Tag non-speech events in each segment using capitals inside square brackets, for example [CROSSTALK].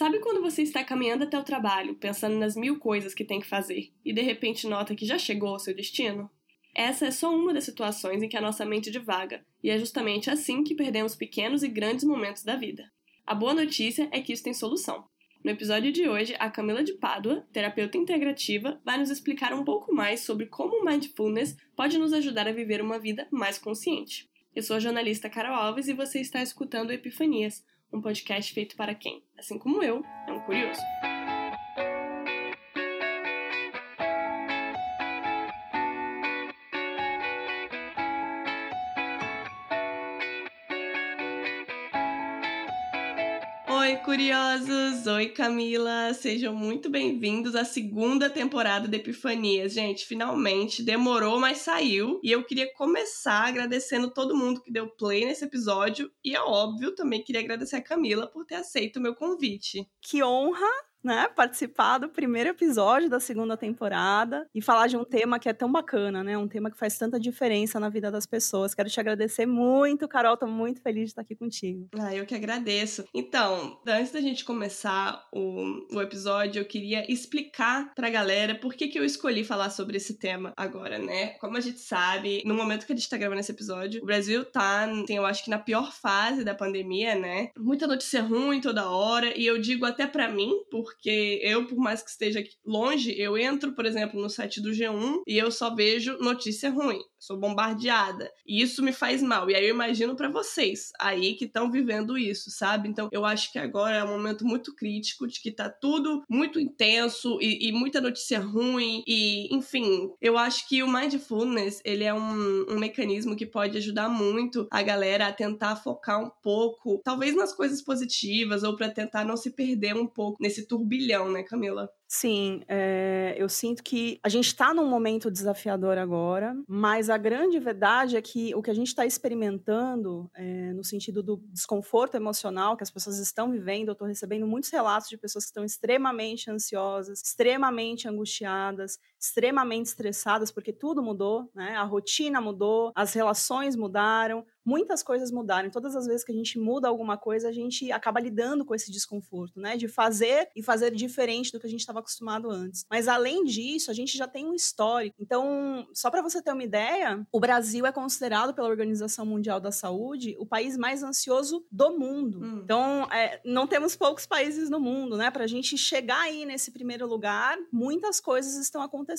Sabe quando você está caminhando até o trabalho, pensando nas mil coisas que tem que fazer, e de repente nota que já chegou ao seu destino? Essa é só uma das situações em que a nossa mente divaga, e é justamente assim que perdemos pequenos e grandes momentos da vida. A boa notícia é que isso tem solução. No episódio de hoje, a Camila de Pádua, terapeuta integrativa, vai nos explicar um pouco mais sobre como o mindfulness pode nos ajudar a viver uma vida mais consciente. Eu sou a jornalista Carol Alves e você está escutando Epifanias, um podcast feito para quem, assim como eu, é um curioso. Curiosos! Oi, Camila! Sejam muito bem-vindos à segunda temporada de Epifanias. Gente, finalmente demorou, mas saiu. E eu queria começar agradecendo todo mundo que deu play nesse episódio. E, é óbvio, também queria agradecer a Camila por ter aceito o meu convite. Que honra! Né, participar do primeiro episódio da segunda temporada e falar de um tema que é tão bacana, né? Um tema que faz tanta diferença na vida das pessoas. Quero te agradecer muito, Carol. Tô muito feliz de estar aqui contigo. Ah, eu que agradeço. Então, antes da gente começar o, o episódio, eu queria explicar pra galera por que, que eu escolhi falar sobre esse tema agora, né? Como a gente sabe, no momento que a gente tá gravando esse episódio, o Brasil tá, tem, eu acho que na pior fase da pandemia, né? Muita notícia ruim toda hora, e eu digo até para mim, por porque eu, por mais que esteja longe, eu entro, por exemplo, no site do G1 e eu só vejo notícia ruim sou bombardeada. E isso me faz mal. E aí eu imagino para vocês aí que estão vivendo isso, sabe? Então eu acho que agora é um momento muito crítico de que tá tudo muito intenso e, e muita notícia ruim. E, enfim, eu acho que o mindfulness ele é um, um mecanismo que pode ajudar muito a galera a tentar focar um pouco, talvez nas coisas positivas, ou para tentar não se perder um pouco nesse turbilhão, né, Camila? Sim, é, eu sinto que a gente está num momento desafiador agora, mas a grande verdade é que o que a gente está experimentando, é, no sentido do desconforto emocional que as pessoas estão vivendo, eu estou recebendo muitos relatos de pessoas que estão extremamente ansiosas, extremamente angustiadas, extremamente estressadas, porque tudo mudou, né? A rotina mudou, as relações mudaram, muitas coisas mudaram. Todas as vezes que a gente muda alguma coisa, a gente acaba lidando com esse desconforto, né? De fazer e fazer diferente do que a gente estava acostumado antes. Mas além disso, a gente já tem um histórico. Então, só para você ter uma ideia, o Brasil é considerado pela Organização Mundial da Saúde o país mais ansioso do mundo. Hum. Então, é, não temos poucos países no mundo, né? Para a gente chegar aí nesse primeiro lugar, muitas coisas estão acontecendo.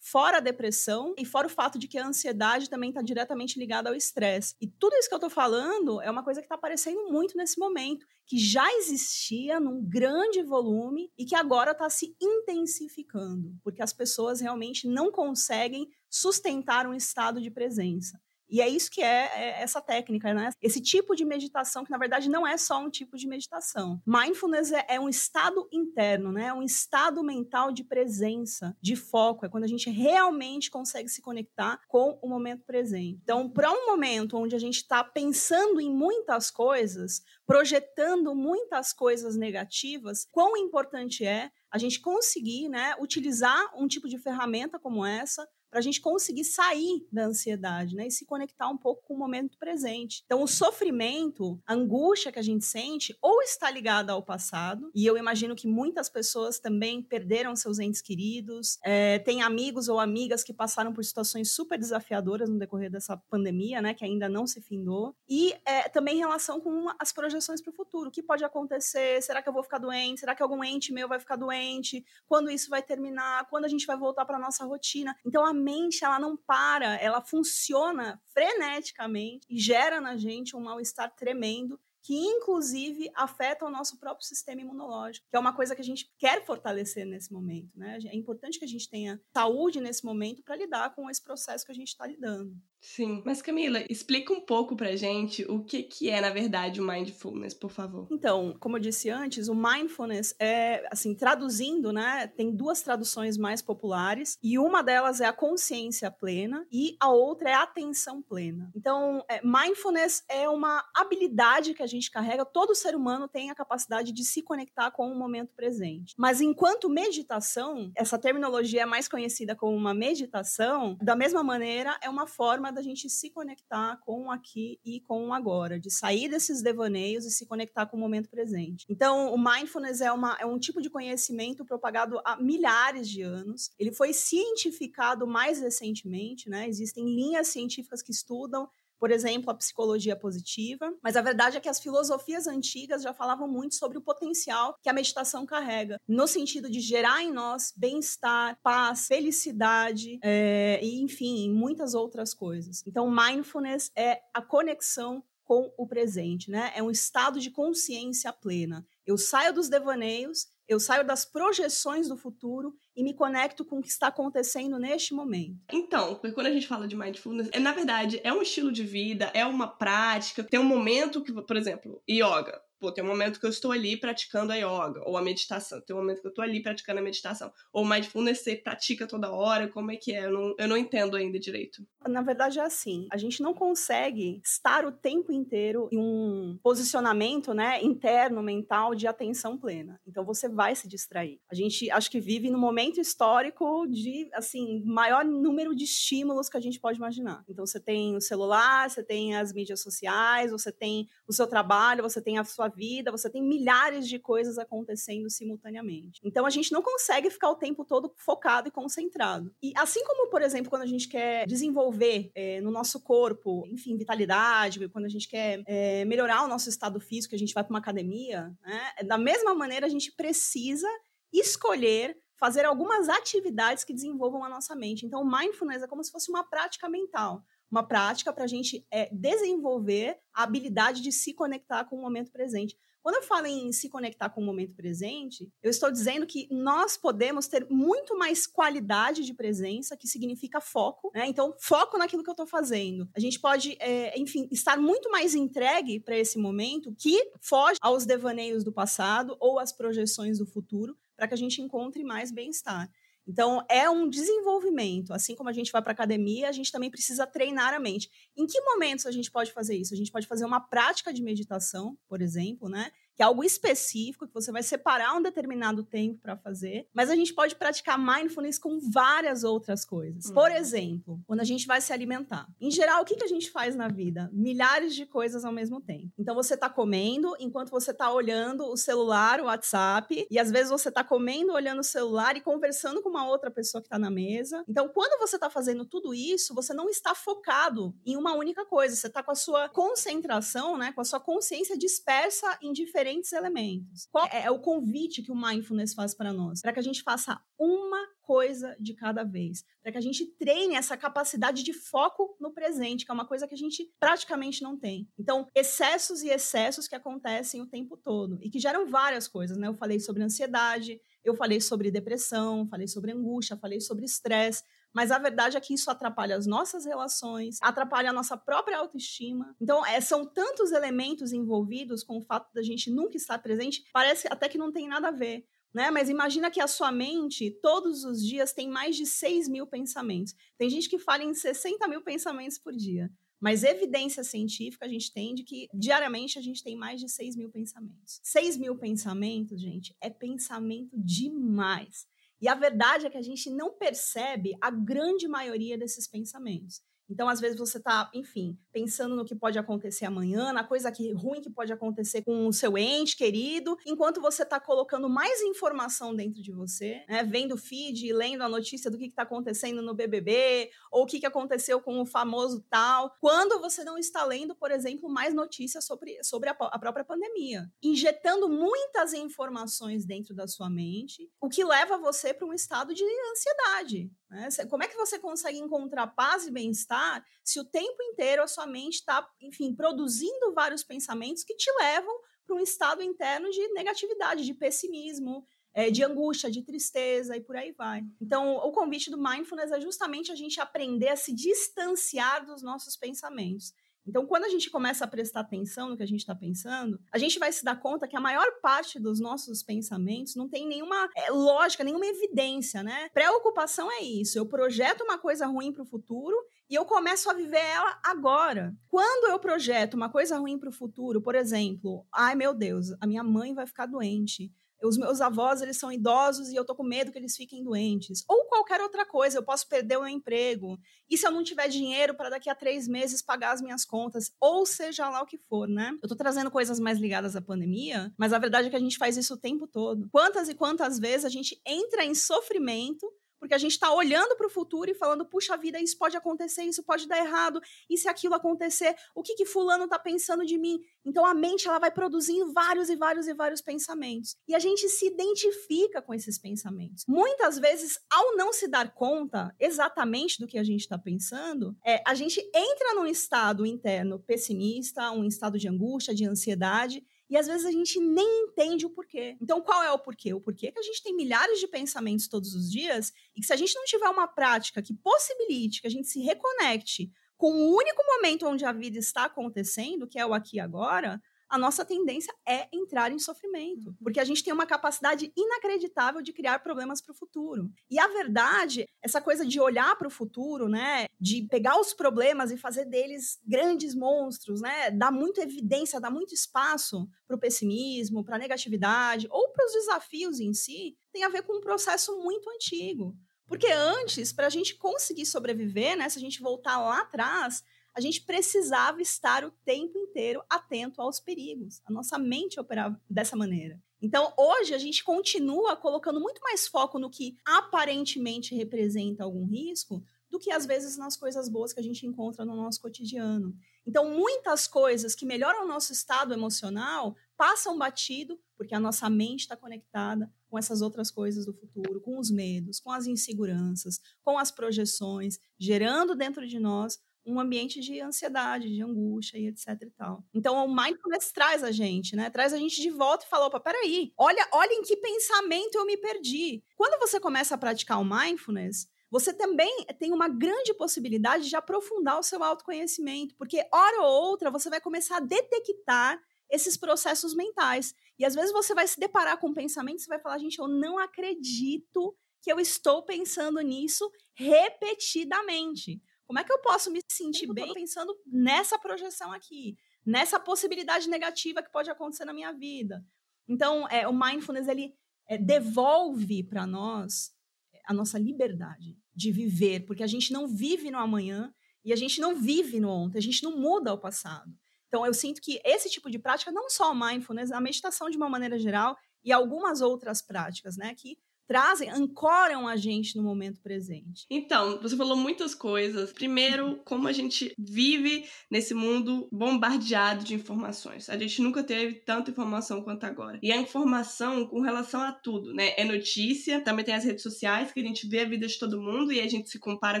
Fora a depressão e fora o fato de que a ansiedade também está diretamente ligada ao estresse. E tudo isso que eu estou falando é uma coisa que está aparecendo muito nesse momento, que já existia num grande volume e que agora está se intensificando, porque as pessoas realmente não conseguem sustentar um estado de presença. E é isso que é, é, essa técnica, né? Esse tipo de meditação, que na verdade não é só um tipo de meditação. Mindfulness é, é um estado interno, né? É um estado mental de presença, de foco. É quando a gente realmente consegue se conectar com o momento presente. Então, para um momento onde a gente está pensando em muitas coisas, projetando muitas coisas negativas, quão importante é a gente conseguir né, utilizar um tipo de ferramenta como essa para a gente conseguir sair da ansiedade, né? E se conectar um pouco com o momento presente. Então, o sofrimento, a angústia que a gente sente, ou está ligada ao passado, e eu imagino que muitas pessoas também perderam seus entes queridos, é, tem amigos ou amigas que passaram por situações super desafiadoras no decorrer dessa pandemia, né? Que ainda não se findou. E é, também em relação com as projeções para o futuro. O que pode acontecer? Será que eu vou ficar doente? Será que algum ente meu vai ficar doente? Quando isso vai terminar? Quando a gente vai voltar para nossa rotina? Então, a mente ela não para, ela funciona freneticamente e gera na gente um mal-estar tremendo que inclusive afeta o nosso próprio sistema imunológico, que é uma coisa que a gente quer fortalecer nesse momento, né? É importante que a gente tenha saúde nesse momento para lidar com esse processo que a gente está lidando. Sim. Mas Camila, explica um pouco pra gente o que, que é, na verdade, o mindfulness, por favor. Então, como eu disse antes, o mindfulness é, assim, traduzindo, né, tem duas traduções mais populares, e uma delas é a consciência plena e a outra é a atenção plena. Então, é, mindfulness é uma habilidade que a gente carrega, todo ser humano tem a capacidade de se conectar com o momento presente. Mas enquanto meditação, essa terminologia é mais conhecida como uma meditação, da mesma maneira, é uma forma da gente se conectar com o aqui e com o agora, de sair desses devaneios e se conectar com o momento presente. Então, o mindfulness é, uma, é um tipo de conhecimento propagado há milhares de anos. Ele foi cientificado mais recentemente, né? Existem linhas científicas que estudam por exemplo, a psicologia positiva, mas a verdade é que as filosofias antigas já falavam muito sobre o potencial que a meditação carrega, no sentido de gerar em nós bem-estar, paz, felicidade, é, e enfim, muitas outras coisas. Então, mindfulness é a conexão com o presente, né? É um estado de consciência plena. Eu saio dos devaneios, eu saio das projeções do futuro e me conecto com o que está acontecendo neste momento. Então, quando a gente fala de mindfulness, é na verdade é um estilo de vida, é uma prática, tem um momento que, por exemplo, yoga Pô, tem um momento que eu estou ali praticando a yoga, ou a meditação. Tem um momento que eu estou ali praticando a meditação. Ou mindfulness você pratica toda hora, como é que é? Eu não, eu não entendo ainda direito. Na verdade é assim, a gente não consegue estar o tempo inteiro em um posicionamento, né, interno, mental, de atenção plena. Então você vai se distrair. A gente, acho que vive no momento histórico de, assim, maior número de estímulos que a gente pode imaginar. Então você tem o celular, você tem as mídias sociais, você tem o seu trabalho, você tem a sua vida, você tem milhares de coisas acontecendo simultaneamente. Então a gente não consegue ficar o tempo todo focado e concentrado. E assim como, por exemplo, quando a gente quer desenvolver é, no nosso corpo, enfim, vitalidade, quando a gente quer é, melhorar o nosso estado físico, a gente vai para uma academia, né? Da mesma maneira a gente precisa escolher fazer algumas atividades que desenvolvam a nossa mente. Então, mindfulness é como se fosse uma prática mental uma prática para a gente é, desenvolver a habilidade de se conectar com o momento presente. Quando eu falo em se conectar com o momento presente, eu estou dizendo que nós podemos ter muito mais qualidade de presença, que significa foco, né? Então, foco naquilo que eu estou fazendo. A gente pode, é, enfim, estar muito mais entregue para esse momento que foge aos devaneios do passado ou às projeções do futuro, para que a gente encontre mais bem-estar. Então, é um desenvolvimento. Assim como a gente vai para academia, a gente também precisa treinar a mente. Em que momentos a gente pode fazer isso? A gente pode fazer uma prática de meditação, por exemplo, né? Que é algo específico, que você vai separar um determinado tempo para fazer, mas a gente pode praticar mindfulness com várias outras coisas. Por uhum. exemplo, quando a gente vai se alimentar. Em geral, o que, que a gente faz na vida? Milhares de coisas ao mesmo tempo. Então, você está comendo enquanto você está olhando o celular, o WhatsApp, e às vezes você está comendo, olhando o celular e conversando com uma outra pessoa que está na mesa. Então, quando você está fazendo tudo isso, você não está focado em uma única coisa. Você está com a sua concentração, né, com a sua consciência dispersa em diferentes diferentes elementos. Qual é, é o convite que o mindfulness faz para nós? Para que a gente faça uma coisa de cada vez, para que a gente treine essa capacidade de foco no presente, que é uma coisa que a gente praticamente não tem. Então, excessos e excessos que acontecem o tempo todo e que geram várias coisas, né? Eu falei sobre ansiedade, eu falei sobre depressão, falei sobre angústia, falei sobre estresse, mas a verdade é que isso atrapalha as nossas relações, atrapalha a nossa própria autoestima. Então, é, são tantos elementos envolvidos com o fato da gente nunca estar presente, parece até que não tem nada a ver. Né? Mas imagina que a sua mente, todos os dias, tem mais de 6 mil pensamentos. Tem gente que fala em 60 mil pensamentos por dia. Mas evidência científica a gente tem de que diariamente a gente tem mais de 6 mil pensamentos. 6 mil pensamentos, gente, é pensamento demais. E a verdade é que a gente não percebe a grande maioria desses pensamentos. Então, às vezes, você está, enfim, pensando no que pode acontecer amanhã, na coisa que, ruim que pode acontecer com o seu ente querido, enquanto você está colocando mais informação dentro de você, né? Vendo o feed, lendo a notícia do que está acontecendo no BBB, ou o que, que aconteceu com o famoso tal, quando você não está lendo, por exemplo, mais notícias sobre, sobre a, a própria pandemia. Injetando muitas informações dentro da sua mente, o que leva você para um estado de ansiedade. Né? Como é que você consegue encontrar paz e bem-estar se o tempo inteiro a sua mente está, enfim, produzindo vários pensamentos que te levam para um estado interno de negatividade, de pessimismo, é, de angústia, de tristeza e por aí vai. Então, o convite do mindfulness é justamente a gente aprender a se distanciar dos nossos pensamentos. Então, quando a gente começa a prestar atenção no que a gente está pensando, a gente vai se dar conta que a maior parte dos nossos pensamentos não tem nenhuma é, lógica, nenhuma evidência, né? Preocupação é isso. Eu projeto uma coisa ruim para o futuro e eu começo a viver ela agora. Quando eu projeto uma coisa ruim para o futuro, por exemplo, ai meu Deus, a minha mãe vai ficar doente os meus avós, eles são idosos e eu tô com medo que eles fiquem doentes. Ou qualquer outra coisa, eu posso perder o meu emprego. E se eu não tiver dinheiro para daqui a três meses pagar as minhas contas? Ou seja lá o que for, né? Eu tô trazendo coisas mais ligadas à pandemia, mas a verdade é que a gente faz isso o tempo todo. Quantas e quantas vezes a gente entra em sofrimento porque a gente está olhando para o futuro e falando, puxa vida, isso pode acontecer, isso pode dar errado, e se aquilo acontecer, o que que fulano está pensando de mim? Então a mente ela vai produzindo vários e vários e vários pensamentos. E a gente se identifica com esses pensamentos. Muitas vezes, ao não se dar conta exatamente do que a gente está pensando, é, a gente entra num estado interno pessimista, um estado de angústia, de ansiedade, e às vezes a gente nem entende o porquê. Então, qual é o porquê? O porquê é que a gente tem milhares de pensamentos todos os dias e que se a gente não tiver uma prática que possibilite que a gente se reconecte com o único momento onde a vida está acontecendo, que é o aqui e agora, a nossa tendência é entrar em sofrimento, uhum. porque a gente tem uma capacidade inacreditável de criar problemas para o futuro. E a verdade, essa coisa de olhar para o futuro, né, de pegar os problemas e fazer deles grandes monstros, né, dá muita evidência, dá muito espaço para o pessimismo, para a negatividade ou para os desafios em si, tem a ver com um processo muito antigo. Porque antes, para a gente conseguir sobreviver, né, se a gente voltar lá atrás, a gente precisava estar o tempo inteiro atento aos perigos. A nossa mente operava dessa maneira. Então, hoje, a gente continua colocando muito mais foco no que aparentemente representa algum risco do que, às vezes, nas coisas boas que a gente encontra no nosso cotidiano. Então, muitas coisas que melhoram o nosso estado emocional passam batido porque a nossa mente está conectada com essas outras coisas do futuro, com os medos, com as inseguranças, com as projeções, gerando dentro de nós um ambiente de ansiedade, de angústia e etc e tal. Então, o mindfulness traz a gente, né? Traz a gente de volta e fala, opa, peraí, olha, olha em que pensamento eu me perdi. Quando você começa a praticar o mindfulness, você também tem uma grande possibilidade de aprofundar o seu autoconhecimento, porque hora ou outra você vai começar a detectar esses processos mentais. E às vezes você vai se deparar com um pensamento e vai falar, gente, eu não acredito que eu estou pensando nisso repetidamente. Como é que eu posso me sentir bem pensando nessa projeção aqui, nessa possibilidade negativa que pode acontecer na minha vida? Então, é, o mindfulness ele é, devolve para nós é, a nossa liberdade de viver, porque a gente não vive no amanhã e a gente não vive no ontem, a gente não muda o passado. Então, eu sinto que esse tipo de prática, não só o mindfulness, a meditação de uma maneira geral e algumas outras práticas, né, que trazem, ancoram a gente no momento presente. Então, você falou muitas coisas. Primeiro, como a gente vive nesse mundo bombardeado de informações. A gente nunca teve tanta informação quanto agora. E a informação com relação a tudo, né? É notícia, também tem as redes sociais que a gente vê a vida de todo mundo e a gente se compara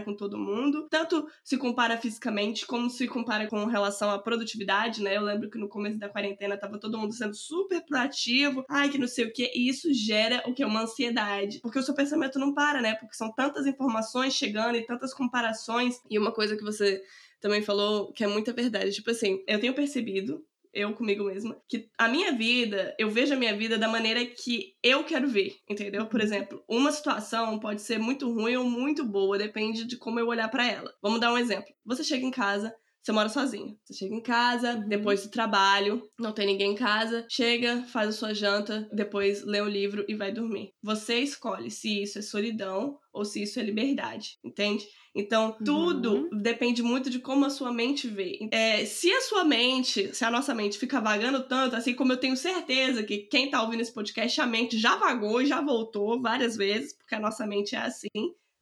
com todo mundo. Tanto se compara fisicamente como se compara com relação à produtividade, né? Eu lembro que no começo da quarentena tava todo mundo sendo super proativo, ai que não sei o que, e isso gera o que? Uma ansiedade Porque o seu pensamento não para, né? Porque são tantas informações chegando e tantas comparações. E uma coisa que você também falou que é muita verdade. Tipo assim, eu tenho percebido eu comigo mesma, que a minha vida, eu vejo a minha vida da maneira que eu quero ver, entendeu? Por exemplo, uma situação pode ser muito ruim ou muito boa, depende de como eu olhar para ela. Vamos dar um exemplo. Você chega em casa, você mora sozinha. Você chega em casa, uhum. depois do trabalho, não tem ninguém em casa, chega, faz a sua janta, depois lê o livro e vai dormir. Você escolhe se isso é solidão ou se isso é liberdade, entende? Então, tudo uhum. depende muito de como a sua mente vê. É, se a sua mente, se a nossa mente fica vagando tanto, assim como eu tenho certeza que quem tá ouvindo esse podcast, a mente já vagou e já voltou várias vezes, porque a nossa mente é assim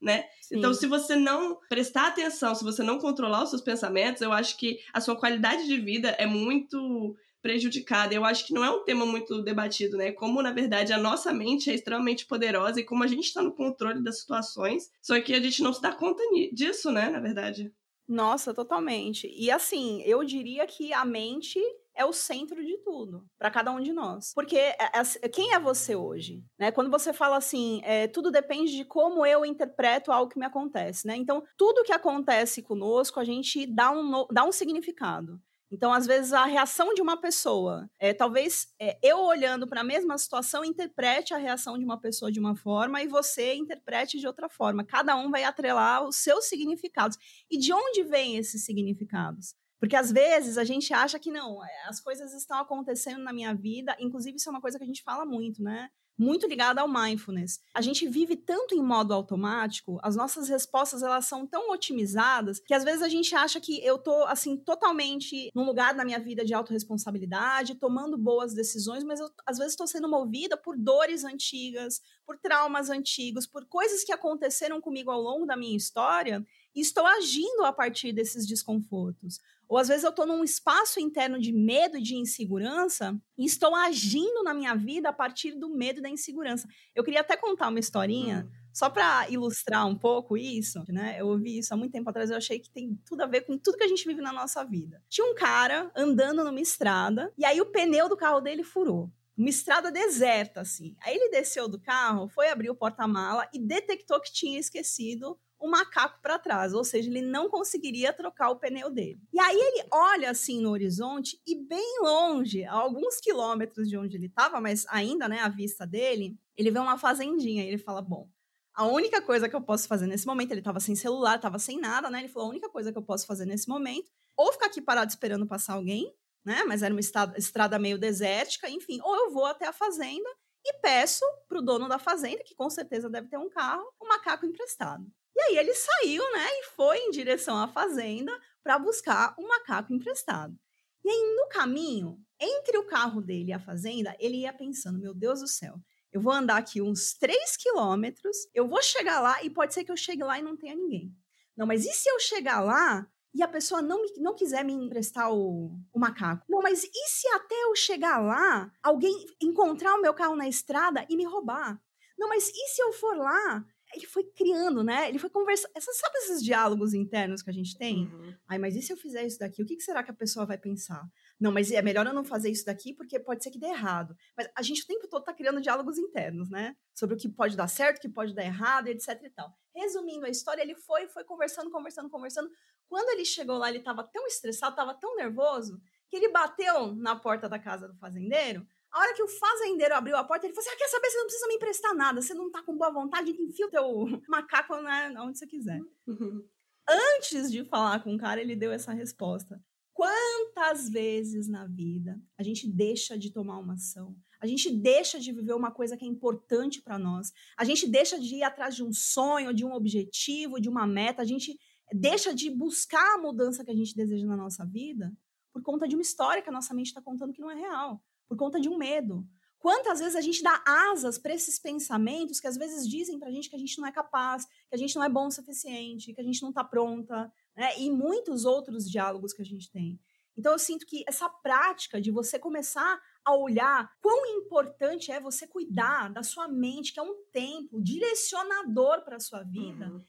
né? Sim. Então, se você não prestar atenção, se você não controlar os seus pensamentos, eu acho que a sua qualidade de vida é muito prejudicada. Eu acho que não é um tema muito debatido, né? Como, na verdade, a nossa mente é extremamente poderosa e como a gente está no controle das situações, só que a gente não se dá conta disso, né? Na verdade. Nossa, totalmente. E assim, eu diria que a mente é o centro de tudo para cada um de nós. Porque é, é, quem é você hoje? Né? Quando você fala assim, é, tudo depende de como eu interpreto algo que me acontece. Né? Então, tudo que acontece conosco, a gente dá um, dá um significado. Então, às vezes, a reação de uma pessoa, é, talvez é, eu olhando para a mesma situação, interprete a reação de uma pessoa de uma forma e você interprete de outra forma. Cada um vai atrelar os seus significados. E de onde vêm esses significados? Porque às vezes a gente acha que não, é, as coisas estão acontecendo na minha vida, inclusive isso é uma coisa que a gente fala muito, né? muito ligada ao mindfulness. A gente vive tanto em modo automático, as nossas respostas elas são tão otimizadas que às vezes a gente acha que eu tô assim totalmente num lugar na minha vida de autorresponsabilidade, tomando boas decisões, mas eu às vezes estou sendo movida por dores antigas, por traumas antigos, por coisas que aconteceram comigo ao longo da minha história e estou agindo a partir desses desconfortos. Ou às vezes eu estou num espaço interno de medo e de insegurança e estou agindo na minha vida a partir do medo e da insegurança. Eu queria até contar uma historinha. Hum. Só para ilustrar um pouco isso, né? Eu ouvi isso há muito tempo atrás, eu achei que tem tudo a ver com tudo que a gente vive na nossa vida. Tinha um cara andando numa estrada e aí o pneu do carro dele furou uma estrada deserta, assim. Aí ele desceu do carro, foi abrir o porta-mala e detectou que tinha esquecido o macaco para trás, ou seja, ele não conseguiria trocar o pneu dele. E aí ele olha assim no horizonte e bem longe, a alguns quilômetros de onde ele estava, mas ainda, né, a vista dele, ele vê uma fazendinha e ele fala: "Bom, a única coisa que eu posso fazer nesse momento, ele estava sem celular, estava sem nada, né? Ele falou: "A única coisa que eu posso fazer nesse momento, ou ficar aqui parado esperando passar alguém, né? Mas era uma estrada, meio desértica, enfim, ou eu vou até a fazenda e peço para o dono da fazenda, que com certeza deve ter um carro, um macaco emprestado. E aí ele saiu, né, e foi em direção à fazenda para buscar um macaco emprestado. E aí no caminho, entre o carro dele e a fazenda, ele ia pensando: meu Deus do céu, eu vou andar aqui uns 3 quilômetros, eu vou chegar lá e pode ser que eu chegue lá e não tenha ninguém. Não, mas e se eu chegar lá e a pessoa não, me, não quiser me emprestar o, o macaco? Não, mas e se até eu chegar lá, alguém encontrar o meu carro na estrada e me roubar? Não, mas e se eu for lá ele foi criando, né? Ele foi conversando. Essas, sabe esses diálogos internos que a gente tem? Uhum. Ai, mas e se eu fizer isso daqui? O que, que, será que a pessoa vai pensar? Não, mas é melhor eu não fazer isso daqui porque pode ser que dê errado. Mas a gente o tempo todo tá criando diálogos internos, né? Sobre o que pode dar certo, o que pode dar errado, etc e tal. Resumindo a história, ele foi, foi conversando, conversando, conversando. Quando ele chegou lá, ele tava tão estressado, tava tão nervoso, que ele bateu na porta da casa do fazendeiro a hora que o fazendeiro abriu a porta, ele falou assim: ah, quer saber? Você não precisa me emprestar nada. Você não tá com boa vontade, enfia o teu [LAUGHS] macaco né, onde você quiser. Uhum. [LAUGHS] Antes de falar com o cara, ele deu essa resposta. Quantas vezes na vida a gente deixa de tomar uma ação? A gente deixa de viver uma coisa que é importante para nós. A gente deixa de ir atrás de um sonho, de um objetivo, de uma meta. A gente deixa de buscar a mudança que a gente deseja na nossa vida por conta de uma história que a nossa mente está contando que não é real por conta de um medo. Quantas vezes a gente dá asas para esses pensamentos que às vezes dizem para a gente que a gente não é capaz, que a gente não é bom o suficiente, que a gente não está pronta, né? E muitos outros diálogos que a gente tem. Então eu sinto que essa prática de você começar a olhar quão importante é você cuidar da sua mente, que é um tempo direcionador para a sua vida, uhum.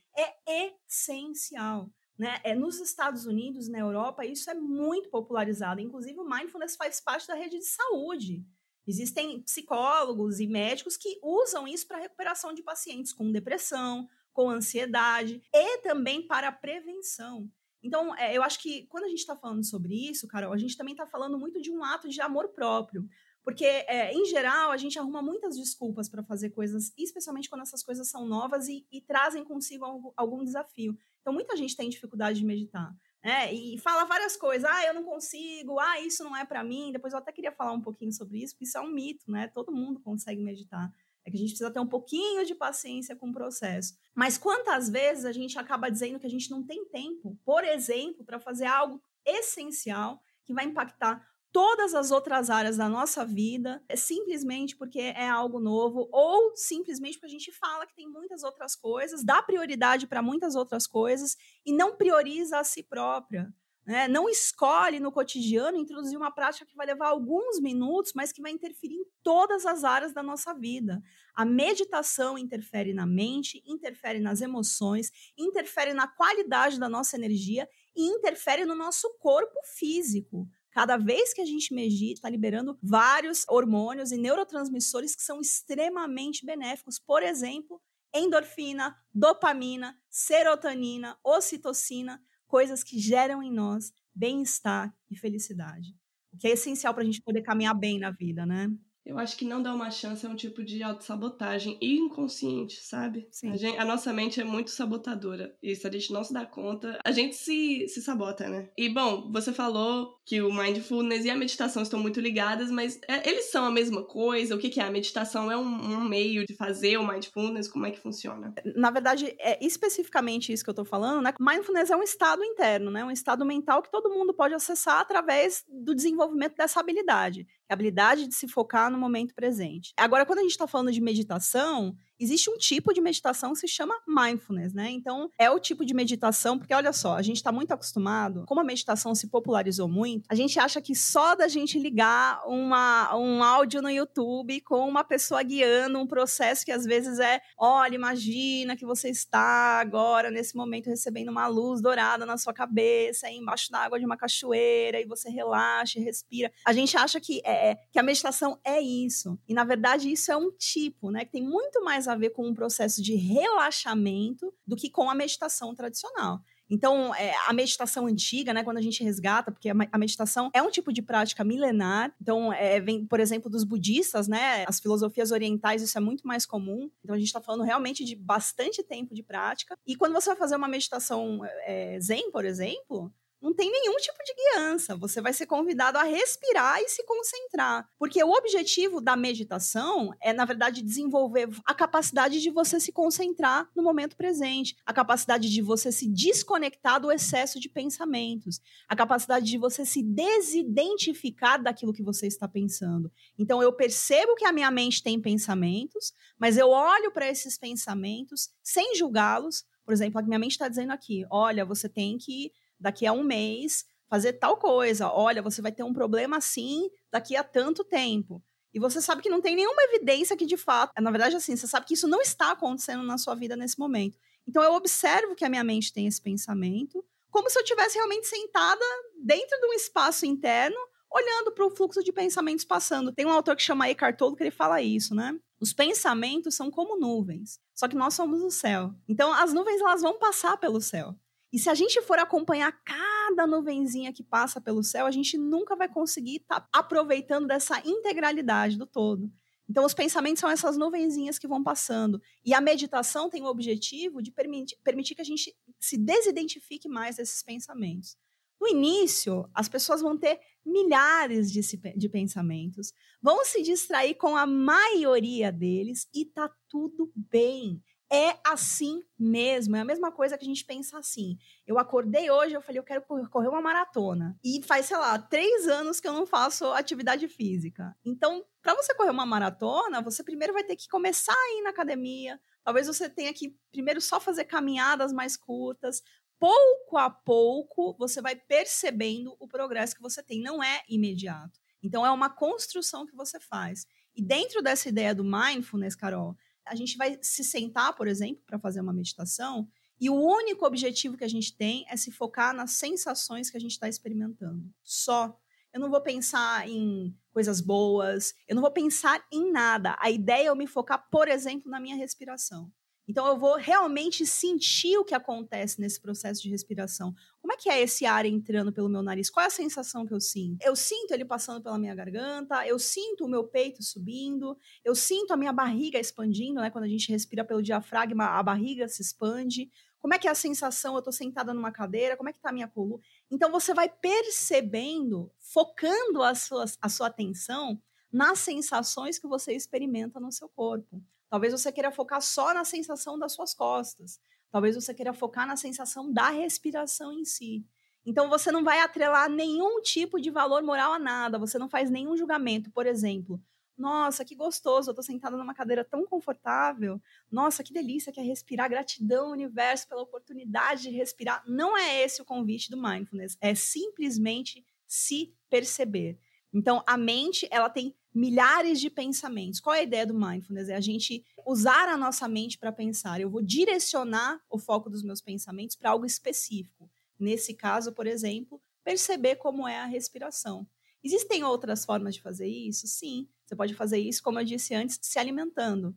é essencial. Né? É, nos Estados Unidos, na Europa, isso é muito popularizado. Inclusive, o mindfulness faz parte da rede de saúde. Existem psicólogos e médicos que usam isso para recuperação de pacientes com depressão, com ansiedade e também para prevenção. Então, é, eu acho que quando a gente está falando sobre isso, Carol, a gente também está falando muito de um ato de amor próprio. Porque, é, em geral, a gente arruma muitas desculpas para fazer coisas, especialmente quando essas coisas são novas e, e trazem consigo algum desafio. Então, muita gente tem dificuldade de meditar. Né? E fala várias coisas. Ah, eu não consigo. Ah, isso não é para mim. Depois eu até queria falar um pouquinho sobre isso, porque isso é um mito, né? Todo mundo consegue meditar. É que a gente precisa ter um pouquinho de paciência com o processo. Mas quantas vezes a gente acaba dizendo que a gente não tem tempo, por exemplo, para fazer algo essencial que vai impactar todas as outras áreas da nossa vida, é simplesmente porque é algo novo, ou simplesmente porque a gente fala que tem muitas outras coisas, dá prioridade para muitas outras coisas e não prioriza a si própria. Né? Não escolhe no cotidiano introduzir uma prática que vai levar alguns minutos, mas que vai interferir em todas as áreas da nossa vida. A meditação interfere na mente, interfere nas emoções, interfere na qualidade da nossa energia e interfere no nosso corpo físico. Cada vez que a gente medita, está liberando vários hormônios e neurotransmissores que são extremamente benéficos. Por exemplo, endorfina, dopamina, serotonina, ocitocina, coisas que geram em nós bem-estar e felicidade. O que é essencial para a gente poder caminhar bem na vida, né? Eu acho que não dar uma chance é um tipo de autossabotagem inconsciente, sabe? Sim. A, gente, a, nossa mente é muito sabotadora. E se a gente não se dá conta, a gente se, se sabota, né? E bom, você falou que o mindfulness e a meditação estão muito ligadas, mas é, eles são a mesma coisa? O que, que é? A meditação é um, um, meio de fazer o mindfulness? Como é que funciona? Na verdade, é especificamente isso que eu tô falando, né? Mindfulness é um estado interno, né? Um estado mental que todo mundo pode acessar através do desenvolvimento dessa habilidade a habilidade de se focar no momento presente. Agora, quando a gente está falando de meditação, existe um tipo de meditação que se chama mindfulness, né? Então, é o tipo de meditação, porque olha só, a gente está muito acostumado, como a meditação se popularizou muito, a gente acha que só da gente ligar uma, um áudio no YouTube com uma pessoa guiando um processo que às vezes é, olha, imagina que você está agora, nesse momento, recebendo uma luz dourada na sua cabeça, embaixo da água de uma cachoeira, e você relaxa e respira. A gente acha que, é, que a meditação é isso. E, na verdade, isso é um tipo, né? Que tem muito mais a ver com um processo de relaxamento do que com a meditação tradicional. Então, é, a meditação antiga, né, quando a gente resgata, porque a, meditação é um tipo de prática milenar, então, é, vem, por exemplo, dos budistas, né, as filosofias orientais, isso é muito mais comum. Então, a gente está falando realmente de bastante tempo de prática. E quando você vai fazer uma meditação é, zen, por exemplo, não tem nenhum tipo de guiança. Você vai ser convidado a respirar e se concentrar. Porque o objetivo da meditação é, na verdade, desenvolver a capacidade de você se concentrar no momento presente, a capacidade de você se desconectar do excesso de pensamentos, a capacidade de você se desidentificar daquilo que você está pensando. Então, eu percebo que a minha mente tem pensamentos, mas eu olho para esses pensamentos sem julgá-los. Por exemplo, a minha mente está dizendo aqui: olha, você tem que daqui a um mês fazer tal coisa. Olha, você vai ter um problema assim daqui a tanto tempo. E você sabe que não tem nenhuma evidência que de fato, na verdade, assim, você sabe que isso não está acontecendo na sua vida nesse momento. Então eu observo que a minha mente tem esse pensamento, como se eu tivesse realmente sentada dentro de um espaço interno, olhando para o fluxo de pensamentos passando. Tem um autor que chama Eckhart Tolle que ele fala isso, né? Os pensamentos são como nuvens, só que nós somos o céu. Então as nuvens elas vão passar pelo céu. E se a gente for acompanhar cada nuvenzinha que passa pelo céu, a gente nunca vai conseguir estar tá aproveitando dessa integralidade do todo. Então, os pensamentos são essas nuvenzinhas que vão passando. E a meditação tem o objetivo de permitir, permitir que a gente se desidentifique mais desses pensamentos. No início, as pessoas vão ter milhares de, de pensamentos, vão se distrair com a maioria deles e tá tudo bem é assim mesmo. É a mesma coisa que a gente pensa assim. Eu acordei hoje, eu falei, eu quero correr uma maratona. E faz, sei lá, três anos que eu não faço atividade física. Então, para você correr uma maratona, você primeiro vai ter que começar a ir na academia. Talvez você tenha que primeiro só fazer caminhadas mais curtas. Pouco a pouco, você vai percebendo o progresso que você tem. Não é imediato. Então, é uma construção que você faz. E dentro dessa ideia do mindfulness, Carol, a gente vai se sentar, por exemplo, para fazer uma meditação, e o único objetivo que a gente tem é se focar nas sensações que a gente está experimentando. Só. Eu não vou pensar em coisas boas, eu não vou pensar em nada. A ideia é eu me focar, por exemplo, na minha respiração. Então eu vou realmente sentir o que acontece nesse processo de respiração. Como é que é esse ar entrando pelo meu nariz? Qual é a sensação que eu sinto? Eu sinto ele passando pela minha garganta, eu sinto o meu peito subindo, eu sinto a minha barriga expandindo, né? Quando a gente respira pelo diafragma, a barriga se expande. Como é que é a sensação? Eu estou sentada numa cadeira, como é que está a minha coluna? Então você vai percebendo, focando a sua, a sua atenção nas sensações que você experimenta no seu corpo. Talvez você queira focar só na sensação das suas costas. Talvez você queira focar na sensação da respiração em si. Então você não vai atrelar nenhum tipo de valor moral a nada, você não faz nenhum julgamento. Por exemplo, nossa, que gostoso, eu tô sentada numa cadeira tão confortável. Nossa, que delícia que é respirar, gratidão universo pela oportunidade de respirar. Não é esse o convite do mindfulness, é simplesmente se perceber. Então, a mente, ela tem milhares de pensamentos. Qual é a ideia do mindfulness? É a gente usar a nossa mente para pensar. Eu vou direcionar o foco dos meus pensamentos para algo específico. Nesse caso, por exemplo, perceber como é a respiração. Existem outras formas de fazer isso? Sim. Você pode fazer isso, como eu disse antes, se alimentando.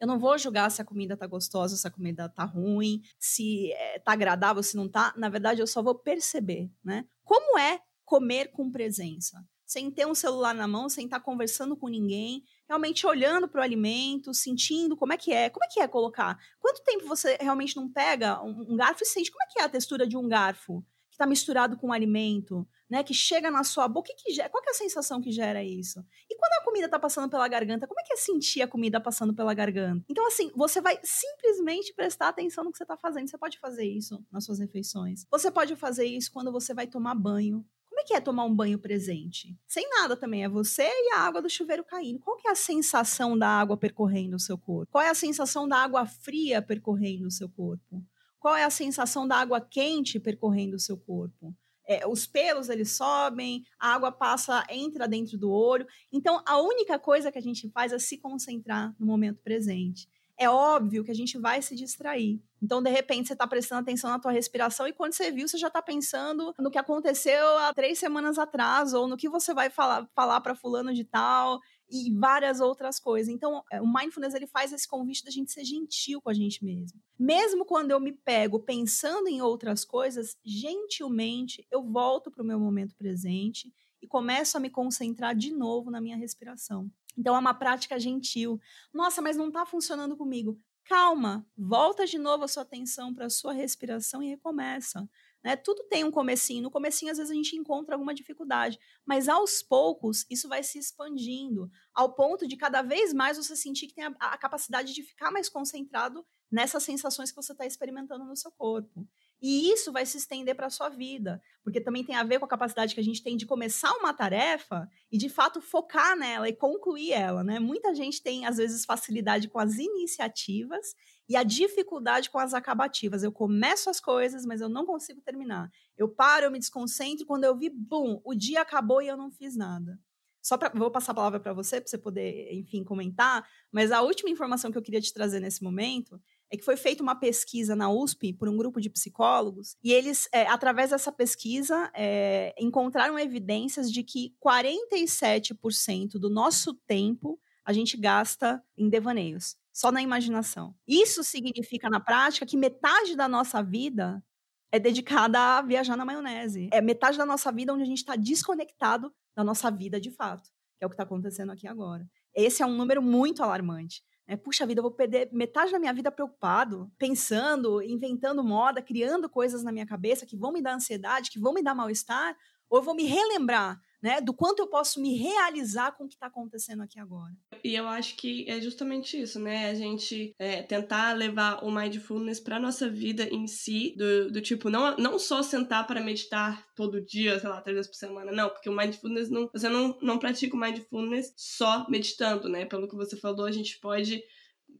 Eu não vou julgar se a comida tá gostosa, se a comida tá ruim, se é, tá agradável, se não tá. Na verdade, eu só vou perceber, né? Como é comer com presença? Sem ter um celular na mão, sem estar tá conversando com ninguém, realmente olhando para o alimento, sentindo como é que é, como é que é colocar. Quanto tempo você realmente não pega um, um garfo e sente como é que é a textura de um garfo que está misturado com o alimento, né? Que chega na sua boca, que que, qual que é a sensação que gera isso? E quando a comida está passando pela garganta, como é que é sentir a comida passando pela garganta? Então, assim, você vai simplesmente prestar atenção no que você está fazendo. Você pode fazer isso nas suas refeições. Você pode fazer isso quando você vai tomar banho. Que é tomar um banho presente? Sem nada também, é você e a água do chuveiro caindo. Qual que é a sensação da água percorrendo o seu corpo? Qual é a sensação da água fria percorrendo o seu corpo? Qual é a sensação da água quente percorrendo o seu corpo? É, os pelos eles sobem, a água passa, entra dentro do olho. Então, a única coisa que a gente faz é se concentrar no momento presente é óbvio que a gente vai se distrair. Então, de repente, você está prestando atenção na tua respiração e quando você viu, você já está pensando no que aconteceu há três semanas atrás ou no que você vai falar para fulano de tal e várias outras coisas. Então, é, o mindfulness ele faz esse convite da gente ser gentil com a gente mesmo. Mesmo quando eu me pego pensando em outras coisas, gentilmente eu volto para o meu momento presente e começo a me concentrar de novo na minha respiração. Então é uma prática gentil. Nossa, mas não está funcionando comigo. Calma, volta de novo a sua atenção para a sua respiração e recomeça. Né? Tudo tem um comecinho. No comecinho, às vezes, a gente encontra alguma dificuldade. Mas aos poucos, isso vai se expandindo, ao ponto de cada vez mais você sentir que tem a, a capacidade de ficar mais concentrado nessas sensações que você está experimentando no seu corpo. E isso vai se estender para a sua vida, porque também tem a ver com a capacidade que a gente tem de começar uma tarefa e de fato focar nela e concluir ela, né? Muita gente tem às vezes facilidade com as iniciativas e a dificuldade com as acabativas. Eu começo as coisas, mas eu não consigo terminar. Eu paro, eu me desconcentro, quando eu vi, bum, o dia acabou e eu não fiz nada. Só para vou passar a palavra para você para você poder, enfim, comentar, mas a última informação que eu queria te trazer nesse momento é que foi feita uma pesquisa na USP por um grupo de psicólogos e eles, é, através dessa pesquisa, é, encontraram evidências de que 47% do nosso tempo a gente gasta em devaneios, só na imaginação. Isso significa, na prática, que metade da nossa vida é dedicada a viajar na maionese. É metade da nossa vida onde a gente está desconectado da nossa vida de fato, que é o que está acontecendo aqui agora. Esse é um número muito alarmante. É, puxa vida, eu vou perder metade da minha vida preocupado, pensando, inventando moda, criando coisas na minha cabeça que vão me dar ansiedade, que vão me dar mal-estar, ou eu vou me relembrar né, do quanto eu posso me realizar com o que está acontecendo aqui agora. E eu acho que é justamente isso, né? A gente é, tentar levar o mindfulness para nossa vida em si, do, do tipo, não, não só sentar para meditar todo dia, sei lá, três vezes por semana, não, porque o mindfulness não. Você não, não pratica o mindfulness só meditando, né? Pelo que você falou, a gente pode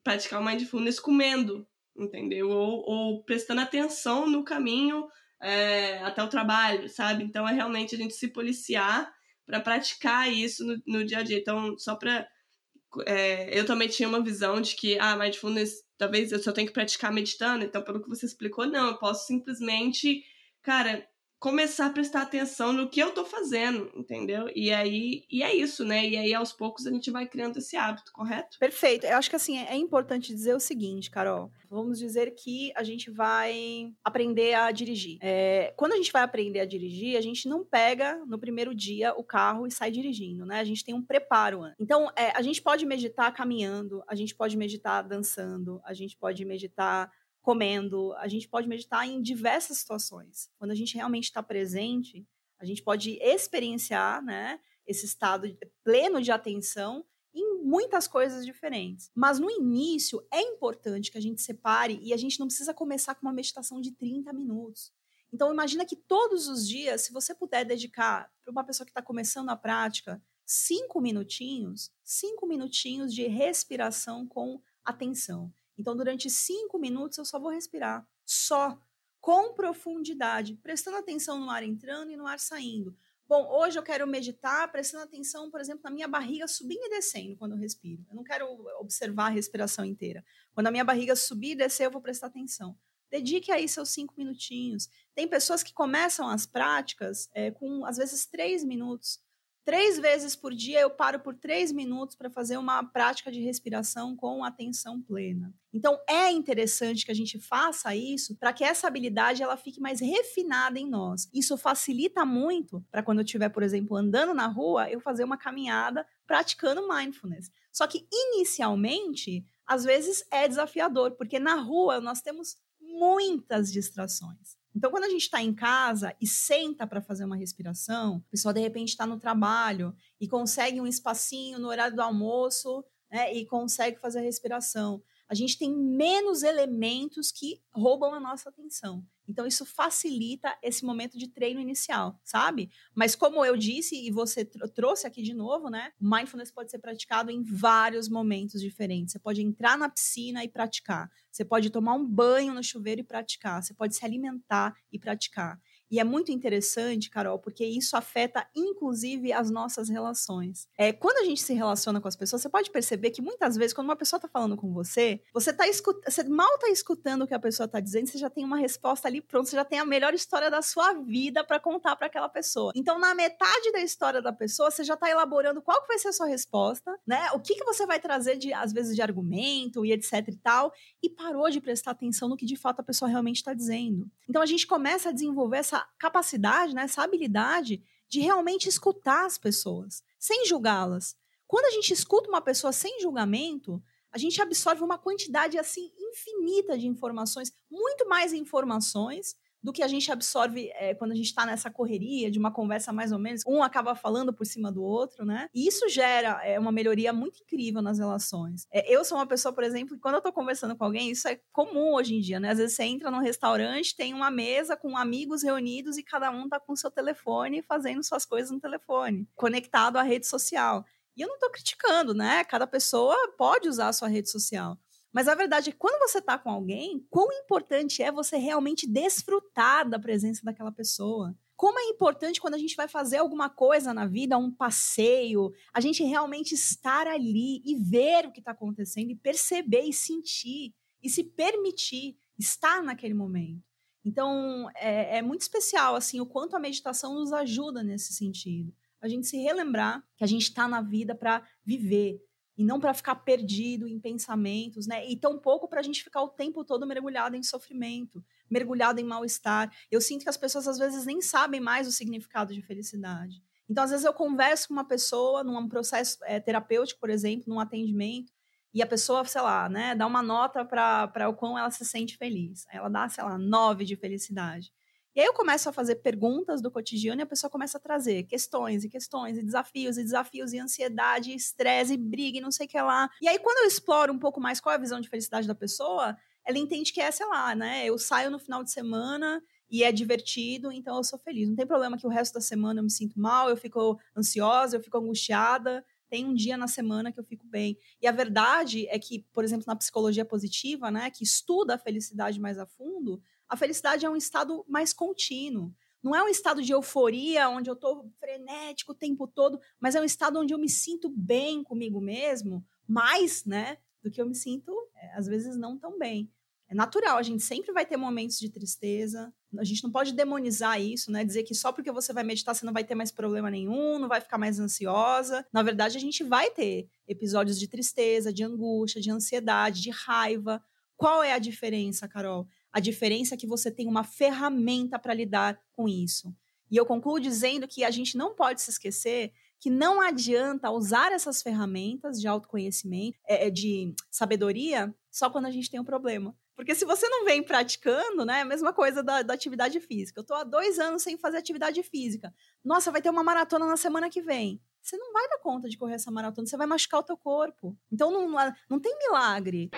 praticar o mindfulness comendo, entendeu? Ou, ou prestando atenção no caminho é, até o trabalho, sabe? Então é realmente a gente se policiar para praticar isso no, no, dia a dia. Então, só para. É, eu também tinha uma visão de que, ah, mindfulness, talvez eu só tenho que praticar meditando. Então, pelo que você explicou, não, eu posso simplesmente, cara, começar a prestar atenção no que eu tô fazendo, entendeu? E aí, e é isso, né? E aí aos poucos a gente vai criando esse hábito, correto? Perfeito. Eu acho que assim, é importante dizer o seguinte, Carol. Vamos dizer que a gente vai aprender a dirigir. É, quando a gente vai aprender a dirigir, a gente não pega no primeiro dia o carro e sai dirigindo, né? A gente tem um preparo. Então, é, a gente pode meditar caminhando, a gente pode meditar dançando, a gente pode meditar comendo, a gente pode meditar em diversas situações. Quando a gente realmente está presente, a gente pode experienciar né, esse estado pleno de atenção em muitas coisas diferentes. Mas no início é importante que a gente separe e a gente não precisa começar com uma meditação de 30 minutos. Então imagina que todos os dias, se você puder dedicar para uma pessoa que está começando a prática, cinco minutinhos, cinco minutinhos de respiração com atenção. Então, durante cinco minutos, eu só vou respirar. Só. Com profundidade. Prestando atenção no ar entrando e no ar saindo. Bom, hoje eu quero meditar prestando atenção, por exemplo, na minha barriga subindo e descendo quando eu respiro. Eu não quero observar a respiração inteira. Quando a minha barriga subir e descer, eu vou prestar atenção. Dedique aí seus cinco minutinhos. Tem pessoas que começam as práticas é, com, às vezes, três minutos. Três vezes por dia eu paro por três minutos para fazer uma prática de respiração com atenção plena. Então é interessante que a gente faça isso para que essa habilidade ela fique mais refinada em nós. Isso facilita muito para quando eu estiver, por exemplo, andando na rua, eu fazer uma caminhada praticando mindfulness. Só que inicialmente, às vezes é desafiador, porque na rua nós temos muitas distrações. Então, quando a gente está em casa e senta para fazer uma respiração, o pessoal de repente está no trabalho e consegue um espacinho no horário do almoço né, e consegue fazer a respiração. A gente tem menos elementos que roubam a nossa atenção. Então, isso facilita esse momento de treino inicial, sabe? Mas, como eu disse e você trouxe aqui de novo, né? Mindfulness pode ser praticado em vários momentos diferentes. Você pode entrar na piscina e praticar. Você pode tomar um banho no chuveiro e praticar. Você pode se alimentar e praticar. E é muito interessante, Carol, porque isso afeta inclusive as nossas relações. É, quando a gente se relaciona com as pessoas, você pode perceber que muitas vezes, quando uma pessoa está falando com você, você, tá você mal está escutando o que a pessoa está dizendo, você já tem uma resposta ali pronta, você já tem a melhor história da sua vida para contar para aquela pessoa. Então, na metade da história da pessoa, você já está elaborando qual que vai ser a sua resposta, né? O que, que você vai trazer, de, às vezes, de argumento e etc e tal, e parou de prestar atenção no que de fato a pessoa realmente está dizendo. Então, a gente começa a desenvolver essa capacidade, né, essa habilidade de realmente escutar as pessoas, sem julgá-las. Quando a gente escuta uma pessoa sem julgamento, a gente absorve uma quantidade assim infinita de informações, muito mais informações do que a gente absorve é, quando a gente está nessa correria de uma conversa mais ou menos, um acaba falando por cima do outro, né? E isso gera é, uma melhoria muito incrível nas relações. É, eu sou uma pessoa, por exemplo, que quando eu estou conversando com alguém, isso é comum hoje em dia, né? Às vezes você entra num restaurante, tem uma mesa com amigos reunidos e cada um tá com seu telefone fazendo suas coisas no telefone, conectado à rede social. E eu não estou criticando, né? Cada pessoa pode usar a sua rede social. Mas a verdade é que quando você está com alguém, quão importante é você realmente desfrutar da presença daquela pessoa. Como é importante quando a gente vai fazer alguma coisa na vida, um passeio, a gente realmente estar ali e ver o que está acontecendo e perceber e sentir e se permitir estar naquele momento. Então, é, é muito especial, assim, o quanto a meditação nos ajuda nesse sentido. A gente se relembrar que a gente está na vida para viver, e não para ficar perdido em pensamentos, né? E tampouco para a gente ficar o tempo todo mergulhado em sofrimento, mergulhado em mal-estar. Eu sinto que as pessoas às vezes nem sabem mais o significado de felicidade. Então, às vezes eu converso com uma pessoa num processo é, terapêutico, por exemplo, num atendimento, e a pessoa, sei lá, né, dá uma nota para o quão ela se sente feliz. Ela dá, sei lá, nove de felicidade. E aí eu começo a fazer perguntas do cotidiano e a pessoa começa a trazer questões e questões e desafios e desafios e ansiedade, e estresse e briga e não sei o que lá. E aí quando eu exploro um pouco mais qual é a visão de felicidade da pessoa, ela entende que é, sei lá, né? Eu saio no final de semana e é divertido, então eu sou feliz. Não tem problema que o resto da semana eu me sinto mal, eu fico ansiosa, eu fico angustiada. Tem um dia na semana que eu fico bem. E a verdade é que, por exemplo, na psicologia positiva, né, que estuda a felicidade mais a fundo, a felicidade é um estado mais contínuo. Não é um estado de euforia onde eu estou frenético o tempo todo, mas é um estado onde eu me sinto bem comigo mesmo, mais, né, do que eu me sinto, é, às vezes, não tão bem. É natural, a gente sempre vai ter momentos de tristeza. A gente não pode demonizar isso, né? Dizer que só porque você vai meditar você não vai ter mais problema nenhum, não vai ficar mais ansiosa. Na verdade, a gente vai ter episódios de tristeza, de angústia, de ansiedade, de raiva. Qual é a diferença, Carol? A diferença é que você tem uma ferramenta para lidar com isso. E eu concluo dizendo que a gente não pode se esquecer que não adianta usar essas ferramentas de autoconhecimento, é, é, de sabedoria, só quando a gente tem um problema. Porque se você não vem praticando, né? É a mesma coisa da, da atividade física. Eu estou há dois anos sem fazer atividade física. Nossa, vai ter uma maratona na semana que vem. Você não vai dar conta de correr essa maratona, você vai machucar o teu corpo. Então não, não tem milagre.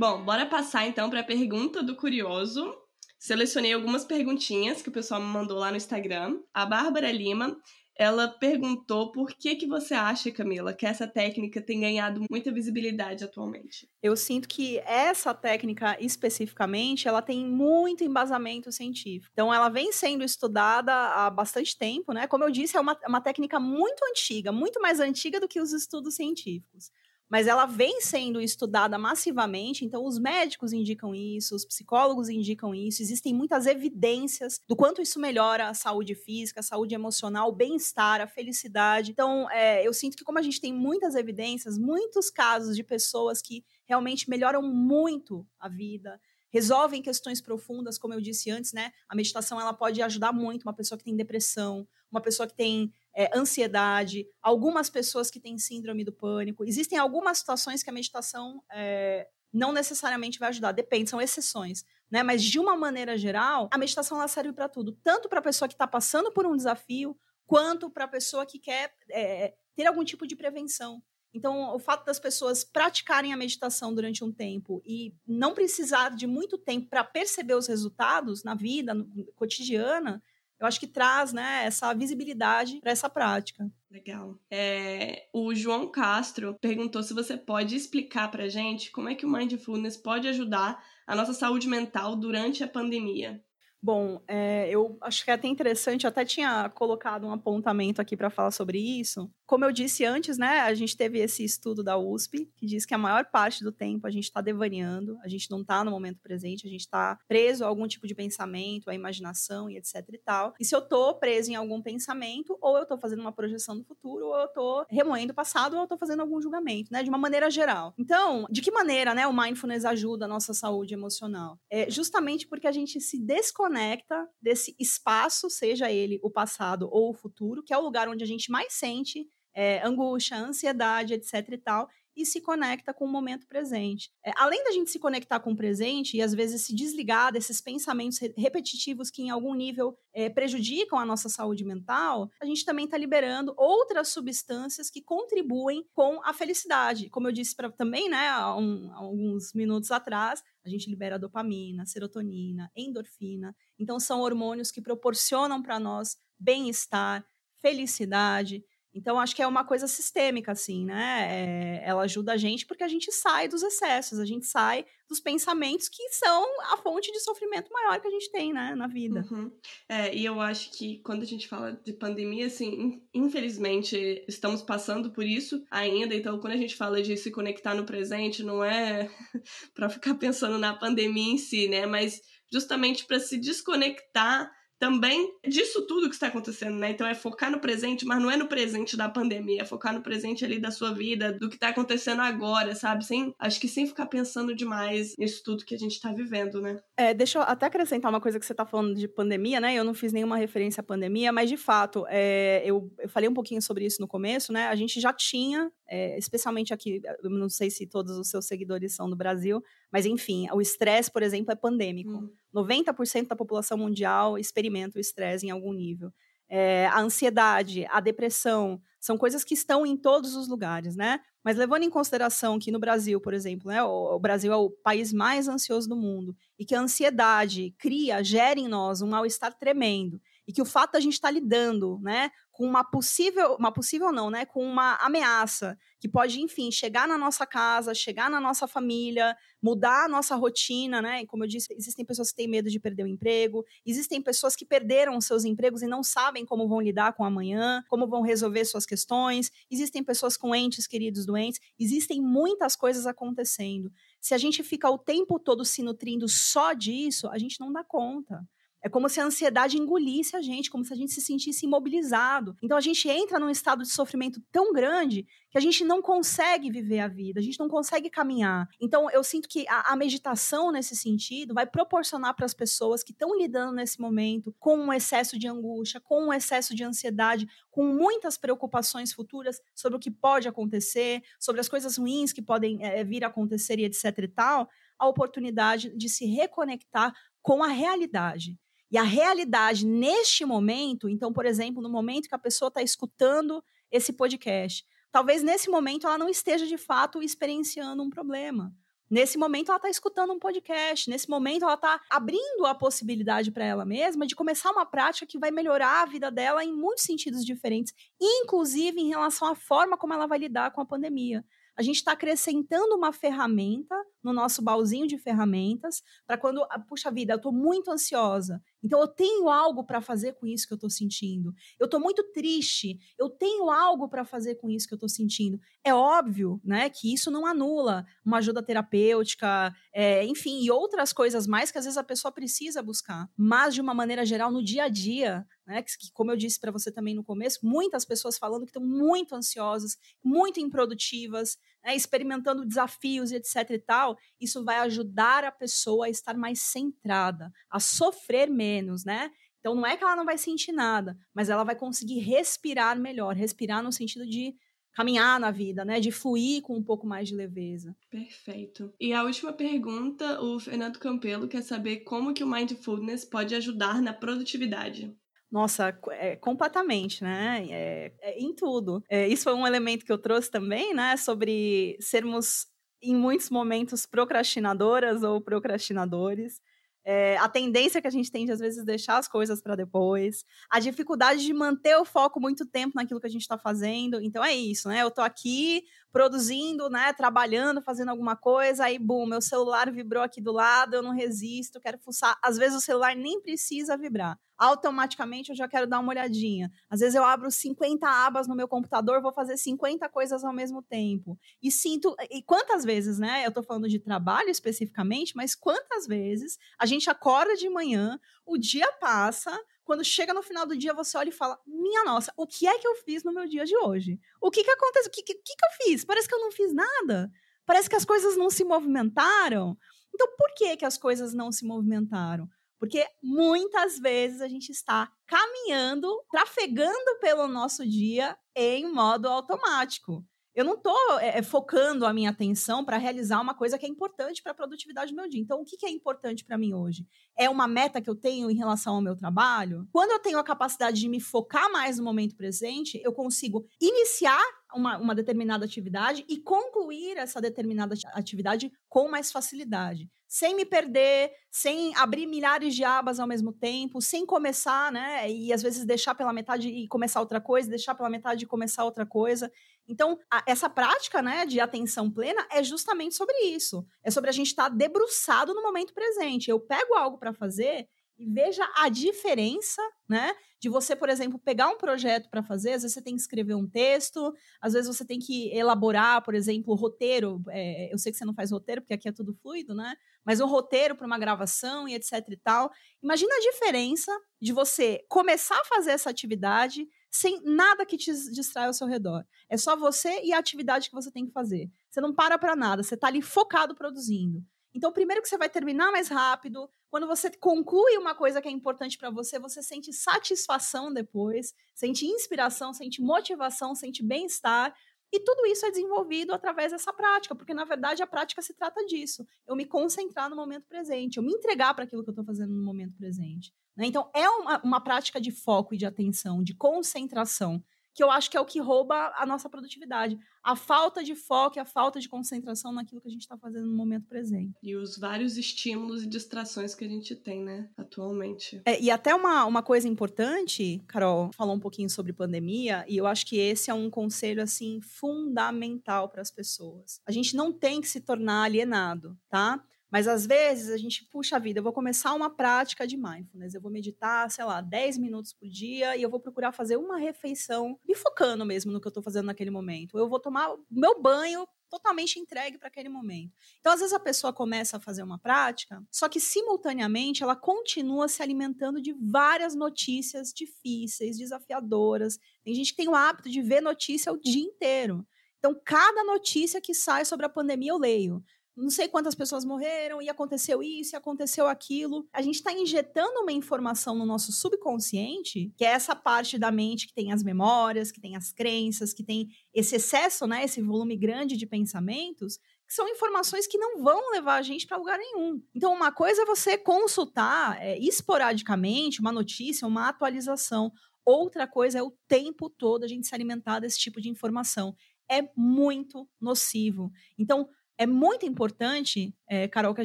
Bom, bora passar então para a pergunta do curioso. Selecionei algumas perguntinhas que o pessoal me mandou lá no Instagram. A Bárbara Lima, ela perguntou por que que você acha, Camila, que essa técnica tem ganhado muita visibilidade atualmente? Eu sinto que essa técnica especificamente, ela tem muito embasamento científico. Então ela vem sendo estudada há bastante tempo, né? Como eu disse, é uma, uma técnica muito antiga, muito mais antiga do que os estudos científicos. Mas ela vem sendo estudada massivamente, então os médicos indicam isso, os psicólogos indicam isso, existem muitas evidências do quanto isso melhora a saúde física, a saúde emocional, o bem-estar, a felicidade. Então, é, eu sinto que como a gente tem muitas evidências, muitos casos de pessoas que realmente melhoram muito a vida, resolvem questões profundas, como eu disse antes, né? A meditação ela pode ajudar muito uma pessoa que tem depressão, uma pessoa que tem é, ansiedade, algumas pessoas que têm síndrome do pânico. Existem algumas situações que a meditação é, não necessariamente vai ajudar, depende, são exceções. Né? Mas, de uma maneira geral, a meditação ela serve para tudo, tanto para a pessoa que está passando por um desafio, quanto para a pessoa que quer é, ter algum tipo de prevenção. Então, o fato das pessoas praticarem a meditação durante um tempo e não precisar de muito tempo para perceber os resultados na vida no, cotidiana, eu acho que traz né, essa visibilidade para essa prática. Legal. É, o João Castro perguntou se você pode explicar para gente como é que o Mindfulness pode ajudar a nossa saúde mental durante a pandemia. Bom, é, eu acho que é até interessante, eu até tinha colocado um apontamento aqui para falar sobre isso, como eu disse antes, né, a gente teve esse estudo da USP que diz que a maior parte do tempo a gente está devaneando, a gente não está no momento presente, a gente está preso a algum tipo de pensamento, a imaginação e etc e tal. E se eu estou preso em algum pensamento, ou eu estou fazendo uma projeção do futuro, ou eu estou remoendo o passado, ou eu estou fazendo algum julgamento, né, de uma maneira geral. Então, de que maneira, né, o mindfulness ajuda a nossa saúde emocional? É justamente porque a gente se desconecta desse espaço, seja ele o passado ou o futuro, que é o lugar onde a gente mais sente é, angústia, ansiedade, etc e tal, e se conecta com o momento presente. É, além da gente se conectar com o presente e às vezes se desligar desses pensamentos repetitivos que em algum nível é, prejudicam a nossa saúde mental, a gente também está liberando outras substâncias que contribuem com a felicidade. Como eu disse pra, também, né, um, alguns minutos atrás, a gente libera dopamina, serotonina, endorfina. Então são hormônios que proporcionam para nós bem-estar, felicidade, então, acho que é uma coisa sistêmica, assim, né? É, ela ajuda a gente porque a gente sai dos excessos, a gente sai dos pensamentos que são a fonte de sofrimento maior que a gente tem, né, na vida. Uhum. É, e eu acho que quando a gente fala de pandemia, assim, infelizmente estamos passando por isso ainda. Então, quando a gente fala de se conectar no presente, não é [LAUGHS] para ficar pensando na pandemia em si, né? Mas justamente para se desconectar também disso tudo que está acontecendo, né? Então é focar no presente, mas não é no presente da pandemia, é focar no presente ali da sua vida, do que está acontecendo agora, sabe? Sem, acho que sem ficar pensando demais nisso tudo que a gente está vivendo, né? É, deixa eu até acrescentar uma coisa que você está falando de pandemia, né? Eu não fiz nenhuma referência à pandemia, mas de fato, é, eu, eu falei um pouquinho sobre isso no começo, né? A gente já tinha, é, especialmente aqui, eu não sei se todos os seus seguidores são do Brasil, mas enfim, o estresse, por exemplo, é pandêmico. Hum. 90% da população mundial experimenta o estresse em algum nível. É, a ansiedade, a depressão, são coisas que estão em todos os lugares, né? Mas levando em consideração que no Brasil, por exemplo, né, o, Brasil é o país mais ansioso do mundo e que a ansiedade cria, gera em nós um mal-estar tremendo e que o fato da gente estar lidando, né, com uma possível, uma possível não, né, com uma ameaça que pode, enfim, chegar na nossa casa, chegar na nossa família, mudar a nossa rotina, né? E como eu disse, existem pessoas que têm medo de perder o emprego, existem pessoas que perderam os seus empregos e não sabem como vão lidar com amanhã, como vão resolver suas questões, existem pessoas com entes queridos doentes, existem muitas coisas acontecendo. Se a gente fica o tempo todo se nutrindo só disso, a gente não dá conta. É como se a ansiedade engolisse a gente, como se a gente se sentisse imobilizado. Então a gente entra num estado de sofrimento tão grande que a gente não consegue viver a vida, a gente não consegue caminhar. Então eu sinto que a, a meditação nesse sentido vai proporcionar para as pessoas que estão lidando nesse momento com um excesso de angústia, com um excesso de ansiedade, com muitas preocupações futuras sobre o que pode acontecer, sobre as coisas ruins que podem é, vir a acontecer e etc e tal, a oportunidade de se reconectar com a realidade. E a realidade neste momento, então, por exemplo, no momento que a pessoa está escutando esse podcast, talvez nesse momento ela não esteja de fato experienciando um problema. Nesse momento ela está escutando um podcast, nesse momento ela está abrindo a possibilidade para ela mesma de começar uma prática que vai melhorar a vida dela em muitos sentidos diferentes, inclusive em relação à forma como ela vai lidar com a pandemia. A gente está acrescentando uma ferramenta no nosso baúzinho de ferramentas para quando, puxa vida, eu estou muito ansiosa. Então eu tenho algo para fazer com isso que eu estou sentindo. Eu estou muito triste. Eu tenho algo para fazer com isso que eu estou sentindo. É óbvio, né, que isso não anula uma ajuda terapêutica, é, enfim, e outras coisas mais que às vezes a pessoa precisa buscar. Mas de uma maneira geral, no dia a dia, né, que, como eu disse para você também no começo, muitas pessoas falando que estão muito ansiosas, muito improdutivas, né, experimentando desafios e etc e tal, isso vai ajudar a pessoa a estar mais centrada, a sofrer menos, né? Então não é que ela não vai sentir nada, mas ela vai conseguir respirar melhor, respirar no sentido de caminhar na vida, né? De fluir com um pouco mais de leveza. Perfeito. E a última pergunta, o Fernando Campelo quer saber como que o mindfulness pode ajudar na produtividade. Nossa, é, completamente, né? É, é, em tudo. É, isso foi um elemento que eu trouxe também, né? Sobre sermos, em muitos momentos, procrastinadoras ou procrastinadores. É, a tendência que a gente tem de, às vezes, deixar as coisas para depois, a dificuldade de manter o foco muito tempo naquilo que a gente está fazendo. Então é isso, né? Eu estou aqui produzindo, né? Trabalhando, fazendo alguma coisa, aí, bum, meu celular vibrou aqui do lado, eu não resisto, quero fuçar. Às vezes o celular nem precisa vibrar automaticamente eu já quero dar uma olhadinha. Às vezes eu abro 50 abas no meu computador, vou fazer 50 coisas ao mesmo tempo. E sinto. E quantas vezes, né? Eu tô falando de trabalho especificamente, mas quantas vezes a gente acorda de manhã, o dia passa, quando chega no final do dia, você olha e fala: Minha nossa, o que é que eu fiz no meu dia de hoje? O que que aconteceu? O que, que, que eu fiz? Parece que eu não fiz nada. Parece que as coisas não se movimentaram. Então, por que, que as coisas não se movimentaram? Porque muitas vezes a gente está caminhando, trafegando pelo nosso dia em modo automático. Eu não estou é, é, focando a minha atenção para realizar uma coisa que é importante para a produtividade do meu dia. Então, o que, que é importante para mim hoje? É uma meta que eu tenho em relação ao meu trabalho? Quando eu tenho a capacidade de me focar mais no momento presente, eu consigo iniciar uma, uma determinada atividade e concluir essa determinada atividade com mais facilidade sem me perder, sem abrir milhares de abas ao mesmo tempo, sem começar, né? E às vezes deixar pela metade e começar outra coisa, deixar pela metade e começar outra coisa. Então, a, essa prática, né, de atenção plena é justamente sobre isso. É sobre a gente estar tá debruçado no momento presente. Eu pego algo para fazer e veja a diferença, né? De você, por exemplo, pegar um projeto para fazer, às vezes você tem que escrever um texto, às vezes você tem que elaborar, por exemplo, o roteiro. É, eu sei que você não faz roteiro, porque aqui é tudo fluido, né? Mas um roteiro para uma gravação e etc e tal. Imagina a diferença de você começar a fazer essa atividade sem nada que te distraia ao seu redor. É só você e a atividade que você tem que fazer. Você não para para nada, você está ali focado produzindo. Então, primeiro que você vai terminar mais rápido, quando você conclui uma coisa que é importante para você, você sente satisfação depois, sente inspiração, sente motivação, sente bem-estar. E tudo isso é desenvolvido através dessa prática, porque na verdade a prática se trata disso. Eu me concentrar no momento presente, eu me entregar para aquilo que eu estou fazendo no momento presente. Né? Então, é uma, uma prática de foco e de atenção, de concentração que eu acho que é o que rouba a nossa produtividade. A falta de foco e a falta de concentração naquilo que a gente está fazendo no momento presente. E os vários estímulos e distrações que a gente tem, né, atualmente. É, e até uma, uma coisa importante, Carol falou um pouquinho sobre pandemia, e eu acho que esse é um conselho, assim, fundamental para as pessoas. A gente não tem que se tornar alienado, tá? Mas às vezes a gente puxa a vida, eu vou começar uma prática de mindfulness, eu vou meditar, sei lá, 10 minutos por dia e eu vou procurar fazer uma refeição, me focando mesmo no que eu estou fazendo naquele momento. Eu vou tomar meu banho totalmente entregue para aquele momento. Então, às vezes a pessoa começa a fazer uma prática, só que simultaneamente ela continua se alimentando de várias notícias difíceis, desafiadoras. Tem gente que tem o hábito de ver notícia o dia inteiro. Então, cada notícia que sai sobre a pandemia eu leio não sei quantas pessoas morreram, e aconteceu isso, e aconteceu aquilo. A gente está injetando uma informação no nosso subconsciente, que é essa parte da mente que tem as memórias, que tem as crenças, que tem esse excesso, né, esse volume grande de pensamentos, que são informações que não vão levar a gente para lugar nenhum. Então, uma coisa é você consultar é, esporadicamente uma notícia, uma atualização. Outra coisa é o tempo todo a gente se alimentar desse tipo de informação. É muito nocivo. Então, é muito importante, é, Carol, que a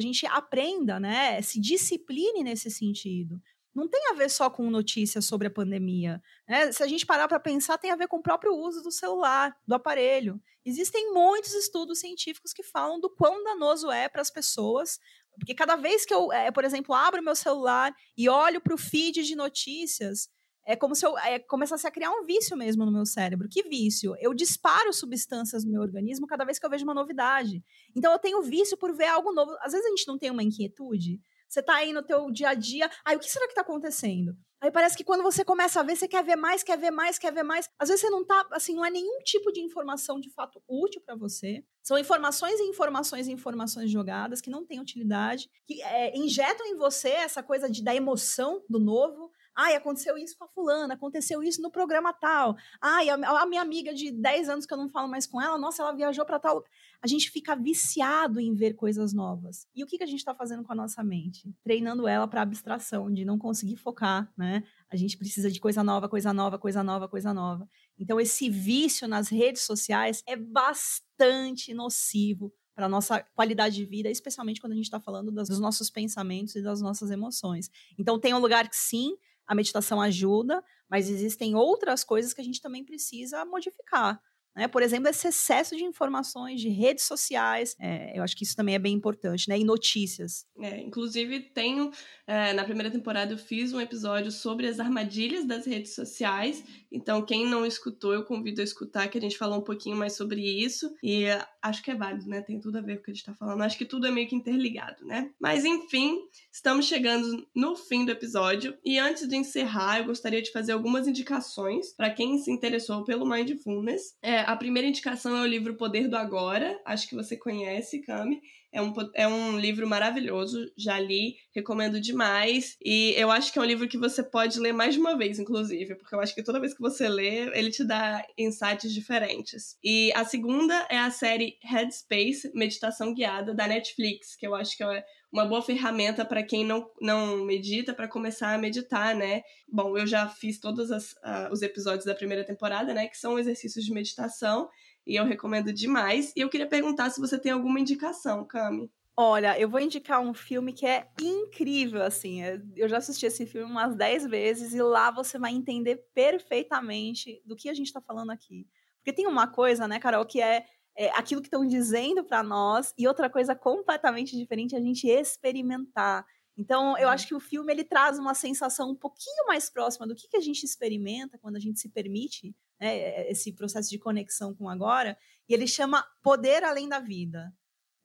gente aprenda, né? Se discipline nesse sentido. não tem a ver só com notícias sobre a pandemia. Né? Se a gente parar para pensar, tem a ver com o próprio uso do celular, do aparelho. Existem muitos estudos científicos que falam do quão danoso é para as pessoas porque cada vez que eu, é, por exemplo, abro meu celular e olho para o feed de notícias, é como se eu é, começasse a criar um vício mesmo no meu cérebro. Que vício? Eu disparo substâncias no meu organismo cada vez que eu vejo uma novidade. Então eu tenho vício por ver algo novo. Às vezes a gente não tem uma inquietude. Você tá aí no teu dia a dia, aí o que será que tá acontecendo? Aí parece que quando você começa a ver, você quer ver mais, quer ver mais, quer ver mais. Às vezes você não tá, assim, não é nenhum tipo de informação de fato útil para você. São informações e informações e informações jogadas que não têm utilidade, que é, injetam em você essa coisa de, da emoção do novo, Ai, aconteceu isso com a fulana, aconteceu isso no programa tal. Ai, a, a minha amiga de 10 anos que eu não falo mais com ela, nossa, ela viajou para tal. A gente fica viciado em ver coisas novas. E o que, que a gente está fazendo com a nossa mente? Treinando ela para abstração, de não conseguir focar, né? A gente precisa de coisa nova, coisa nova, coisa nova, coisa nova. Então, esse vício nas redes sociais é bastante nocivo para nossa qualidade de vida, especialmente quando a gente está falando das, dos nossos pensamentos e das nossas emoções. Então, tem um lugar que sim, a meditação ajuda, mas existem outras coisas que a gente também precisa modificar. Né? Por exemplo, esse excesso de informações de redes sociais, é, eu acho que isso também é bem importante, né? E notícias. É, inclusive, tenho, é, na primeira temporada, eu fiz um episódio sobre as armadilhas das redes sociais. Então, quem não escutou, eu convido a escutar, que a gente falou um pouquinho mais sobre isso. E acho que é válido, né? Tem tudo a ver com o que a gente está falando. Acho que tudo é meio que interligado, né? Mas, enfim, estamos chegando no fim do episódio. E antes de encerrar, eu gostaria de fazer algumas indicações para quem se interessou pelo Mindfulness. É, a primeira indicação é o livro Poder do Agora, acho que você conhece, Cami. É um, é um livro maravilhoso, já li, recomendo demais. E eu acho que é um livro que você pode ler mais de uma vez, inclusive, porque eu acho que toda vez que você lê, ele te dá insights diferentes. E a segunda é a série Headspace Meditação Guiada da Netflix, que eu acho que é uma boa ferramenta para quem não, não medita, para começar a meditar, né? Bom, eu já fiz todos as, uh, os episódios da primeira temporada, né? Que são exercícios de meditação, e eu recomendo demais. E eu queria perguntar se você tem alguma indicação, Cami. Olha, eu vou indicar um filme que é incrível, assim. É, eu já assisti esse filme umas 10 vezes e lá você vai entender perfeitamente do que a gente está falando aqui. Porque tem uma coisa, né, Carol, que é é, aquilo que estão dizendo para nós e outra coisa completamente diferente é a gente experimentar. Então, eu uhum. acho que o filme ele traz uma sensação um pouquinho mais próxima do que, que a gente experimenta quando a gente se permite né, esse processo de conexão com agora, e ele chama Poder Além da Vida.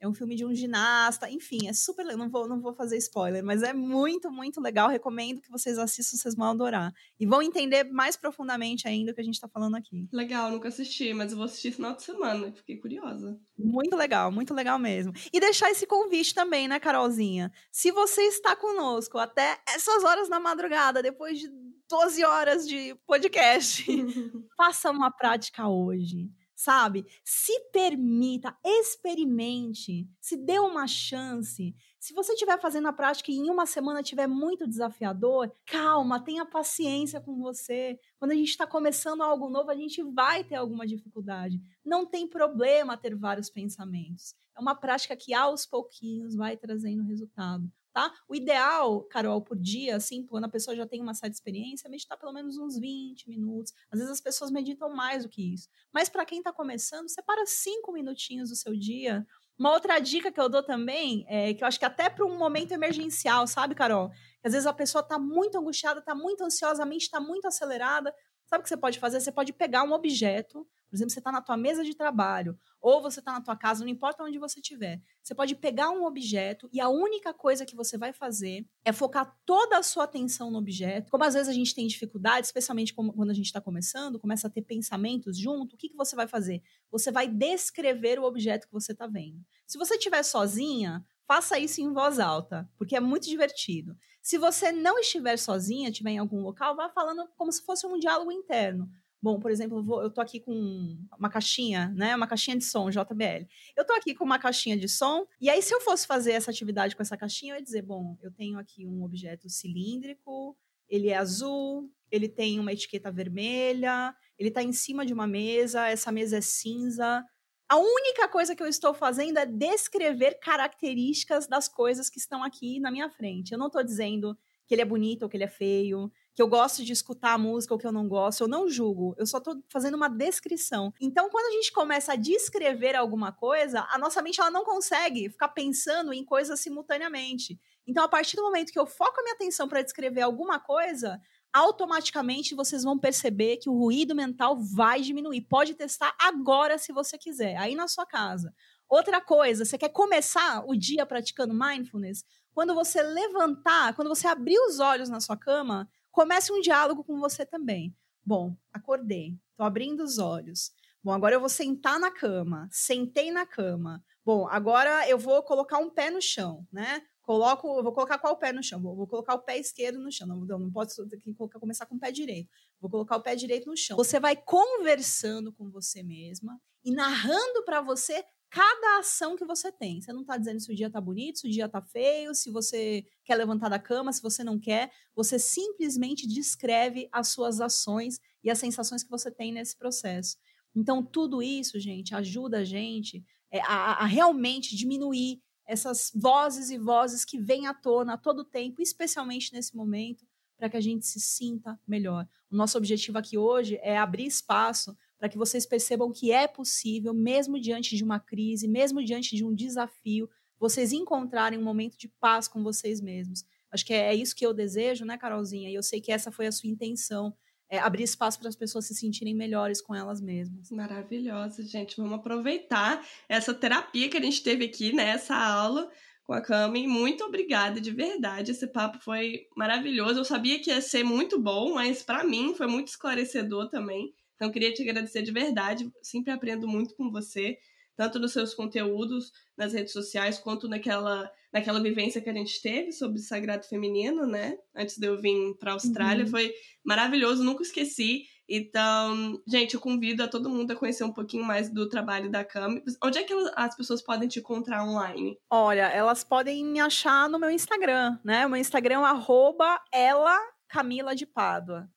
É um filme de um ginasta, enfim, é super legal. Não vou, não vou fazer spoiler, mas é muito, muito legal. Recomendo que vocês assistam, vocês vão adorar. E vão entender mais profundamente ainda o que a gente está falando aqui. Legal, nunca assisti, mas eu vou assistir final de semana. Fiquei curiosa. Muito legal, muito legal mesmo. E deixar esse convite também, né, Carolzinha? Se você está conosco até essas horas da madrugada, depois de 12 horas de podcast, [LAUGHS] faça uma prática hoje sabe? Se permita, experimente, se dê uma chance. Se você estiver fazendo a prática e em uma semana estiver muito desafiador, calma, tenha paciência com você. Quando a gente está começando algo novo, a gente vai ter alguma dificuldade. Não tem problema ter vários pensamentos. É uma prática que aos pouquinhos vai trazendo resultado tá? O ideal, Carol, por dia, assim, quando a pessoa já tem uma certa experiência, é meditar pelo menos uns 20 minutos. Às vezes as pessoas meditam mais do que isso. Mas para quem está começando, separa cinco minutinhos do seu dia. Uma outra dica que eu dou também, é que eu acho que até para um momento emergencial, sabe, Carol? Que às vezes a pessoa está muito angustiada, está muito ansiosa, a mente está muito acelerada. Sabe o que você pode fazer? Você pode pegar um objeto, por exemplo, você está na tua mesa de trabalho, ou você está na tua casa, não importa onde você estiver. Você pode pegar um objeto e a única coisa que você vai fazer é focar toda a sua atenção no objeto. Como às vezes a gente tem dificuldade, especialmente quando a gente está começando, começa a ter pensamentos junto, o que, que você vai fazer? Você vai descrever o objeto que você está vendo. Se você estiver sozinha, faça isso em voz alta, porque é muito divertido. Se você não estiver sozinha, estiver em algum local, vá falando como se fosse um diálogo interno. Bom, por exemplo, eu, vou, eu tô aqui com uma caixinha, né? Uma caixinha de som, JBL. Eu tô aqui com uma caixinha de som, e aí, se eu fosse fazer essa atividade com essa caixinha, eu ia dizer: bom, eu tenho aqui um objeto cilíndrico, ele é azul, ele tem uma etiqueta vermelha, ele tá em cima de uma mesa, essa mesa é cinza. A única coisa que eu estou fazendo é descrever características das coisas que estão aqui na minha frente. Eu não estou dizendo que ele é bonito ou que ele é feio, que eu gosto de escutar a música ou que eu não gosto, eu não julgo, eu só tô fazendo uma descrição. Então, quando a gente começa a descrever alguma coisa, a nossa mente ela não consegue ficar pensando em coisas simultaneamente. Então, a partir do momento que eu foco a minha atenção para descrever alguma coisa, automaticamente vocês vão perceber que o ruído mental vai diminuir. Pode testar agora se você quiser, aí na sua casa. Outra coisa, você quer começar o dia praticando mindfulness? Quando você levantar, quando você abrir os olhos na sua cama, comece um diálogo com você também. Bom, acordei, tô abrindo os olhos. Bom, agora eu vou sentar na cama. Sentei na cama. Bom, agora eu vou colocar um pé no chão, né? Coloco, vou colocar qual pé no chão? Vou, vou colocar o pé esquerdo no chão. Não, não posso colocar, começar com o pé direito. Vou colocar o pé direito no chão. Você vai conversando com você mesma e narrando para você cada ação que você tem. Você não está dizendo se o dia está bonito, se o dia está feio, se você quer levantar da cama, se você não quer. Você simplesmente descreve as suas ações e as sensações que você tem nesse processo. Então, tudo isso, gente, ajuda a gente é, a, a realmente diminuir essas vozes e vozes que vêm à tona a todo tempo, especialmente nesse momento, para que a gente se sinta melhor. O nosso objetivo aqui hoje é abrir espaço para que vocês percebam que é possível, mesmo diante de uma crise, mesmo diante de um desafio, vocês encontrarem um momento de paz com vocês mesmos. Acho que é isso que eu desejo, né, Carolzinha? E eu sei que essa foi a sua intenção é, abrir espaço para as pessoas se sentirem melhores com elas mesmas. Maravilhosa, gente. Vamos aproveitar essa terapia que a gente teve aqui né, aula com a Cami. Muito obrigada, de verdade. Esse papo foi maravilhoso. Eu sabia que ia ser muito bom, mas para mim foi muito esclarecedor também. Então, queria te agradecer de verdade. Sempre aprendo muito com você, tanto nos seus conteúdos nas redes sociais, quanto naquela naquela vivência que a gente teve sobre o sagrado feminino, né? Antes de eu vir para a Austrália, uhum. foi maravilhoso, nunca esqueci. Então, gente, eu convido a todo mundo a conhecer um pouquinho mais do trabalho da Cami. Onde é que as pessoas podem te encontrar online? Olha, elas podem me achar no meu Instagram, né? O meu Instagram é arroba ela Camila de Pádua.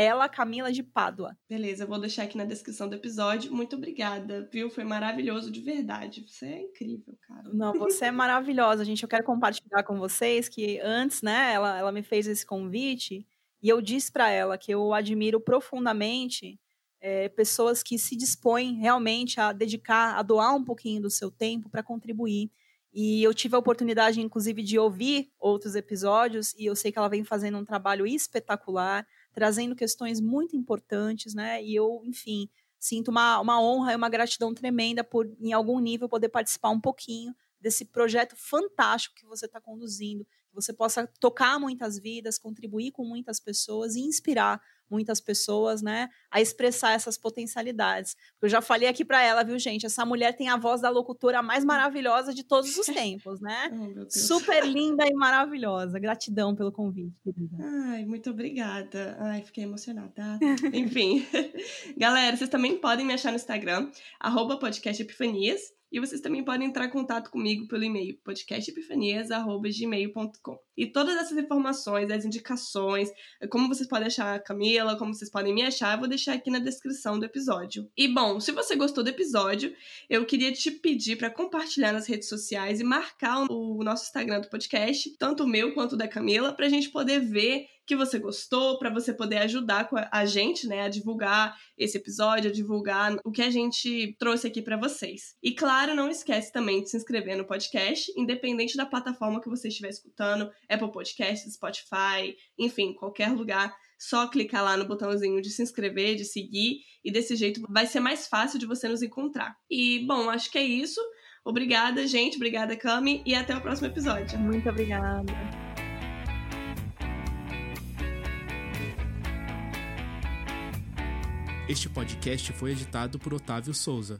Ela, Camila de Pádua. Beleza, eu vou deixar aqui na descrição do episódio. Muito obrigada, viu? Foi maravilhoso de verdade. Você é incrível, cara. Não, você é [LAUGHS] maravilhosa, gente. Eu quero compartilhar com vocês que antes, né, ela, ela me fez esse convite e eu disse para ela que eu admiro profundamente é, pessoas que se dispõem realmente a dedicar, a doar um pouquinho do seu tempo para contribuir. E eu tive a oportunidade, inclusive, de ouvir outros episódios e eu sei que ela vem fazendo um trabalho espetacular trazendo questões muito importantes, né? E eu, enfim, sinto uma, uma honra e uma gratidão tremenda por, em algum nível, poder participar um pouquinho desse projeto fantástico que você está conduzindo, que você possa tocar muitas vidas, contribuir com muitas pessoas e inspirar muitas pessoas, né, a expressar essas potencialidades. Eu já falei aqui para ela, viu, gente? Essa mulher tem a voz da locutora mais maravilhosa de todos os [LAUGHS] tempos, né? Oh, Super linda e maravilhosa. Gratidão pelo convite, querida. Ai, muito obrigada. Ai, fiquei emocionada. Enfim. [LAUGHS] Galera, vocês também podem me achar no Instagram, arroba podcast Epifanias. E vocês também podem entrar em contato comigo pelo e-mail podcastepifanias.gmail.com. E todas essas informações, as indicações, como vocês podem achar a Camila, como vocês podem me achar, eu vou deixar aqui na descrição do episódio. E bom, se você gostou do episódio, eu queria te pedir para compartilhar nas redes sociais e marcar o nosso Instagram do podcast, tanto o meu quanto o da Camila, para a gente poder ver que você gostou, para você poder ajudar a gente, né, a divulgar esse episódio, a divulgar o que a gente trouxe aqui para vocês. E claro, não esquece também de se inscrever no podcast, independente da plataforma que você estiver escutando, Apple Podcasts, Spotify, enfim, qualquer lugar. Só clicar lá no botãozinho de se inscrever, de seguir, e desse jeito vai ser mais fácil de você nos encontrar. E, bom, acho que é isso. Obrigada, gente. Obrigada, Cami. E até o próximo episódio. Muito obrigada. Este podcast foi editado por Otávio Souza.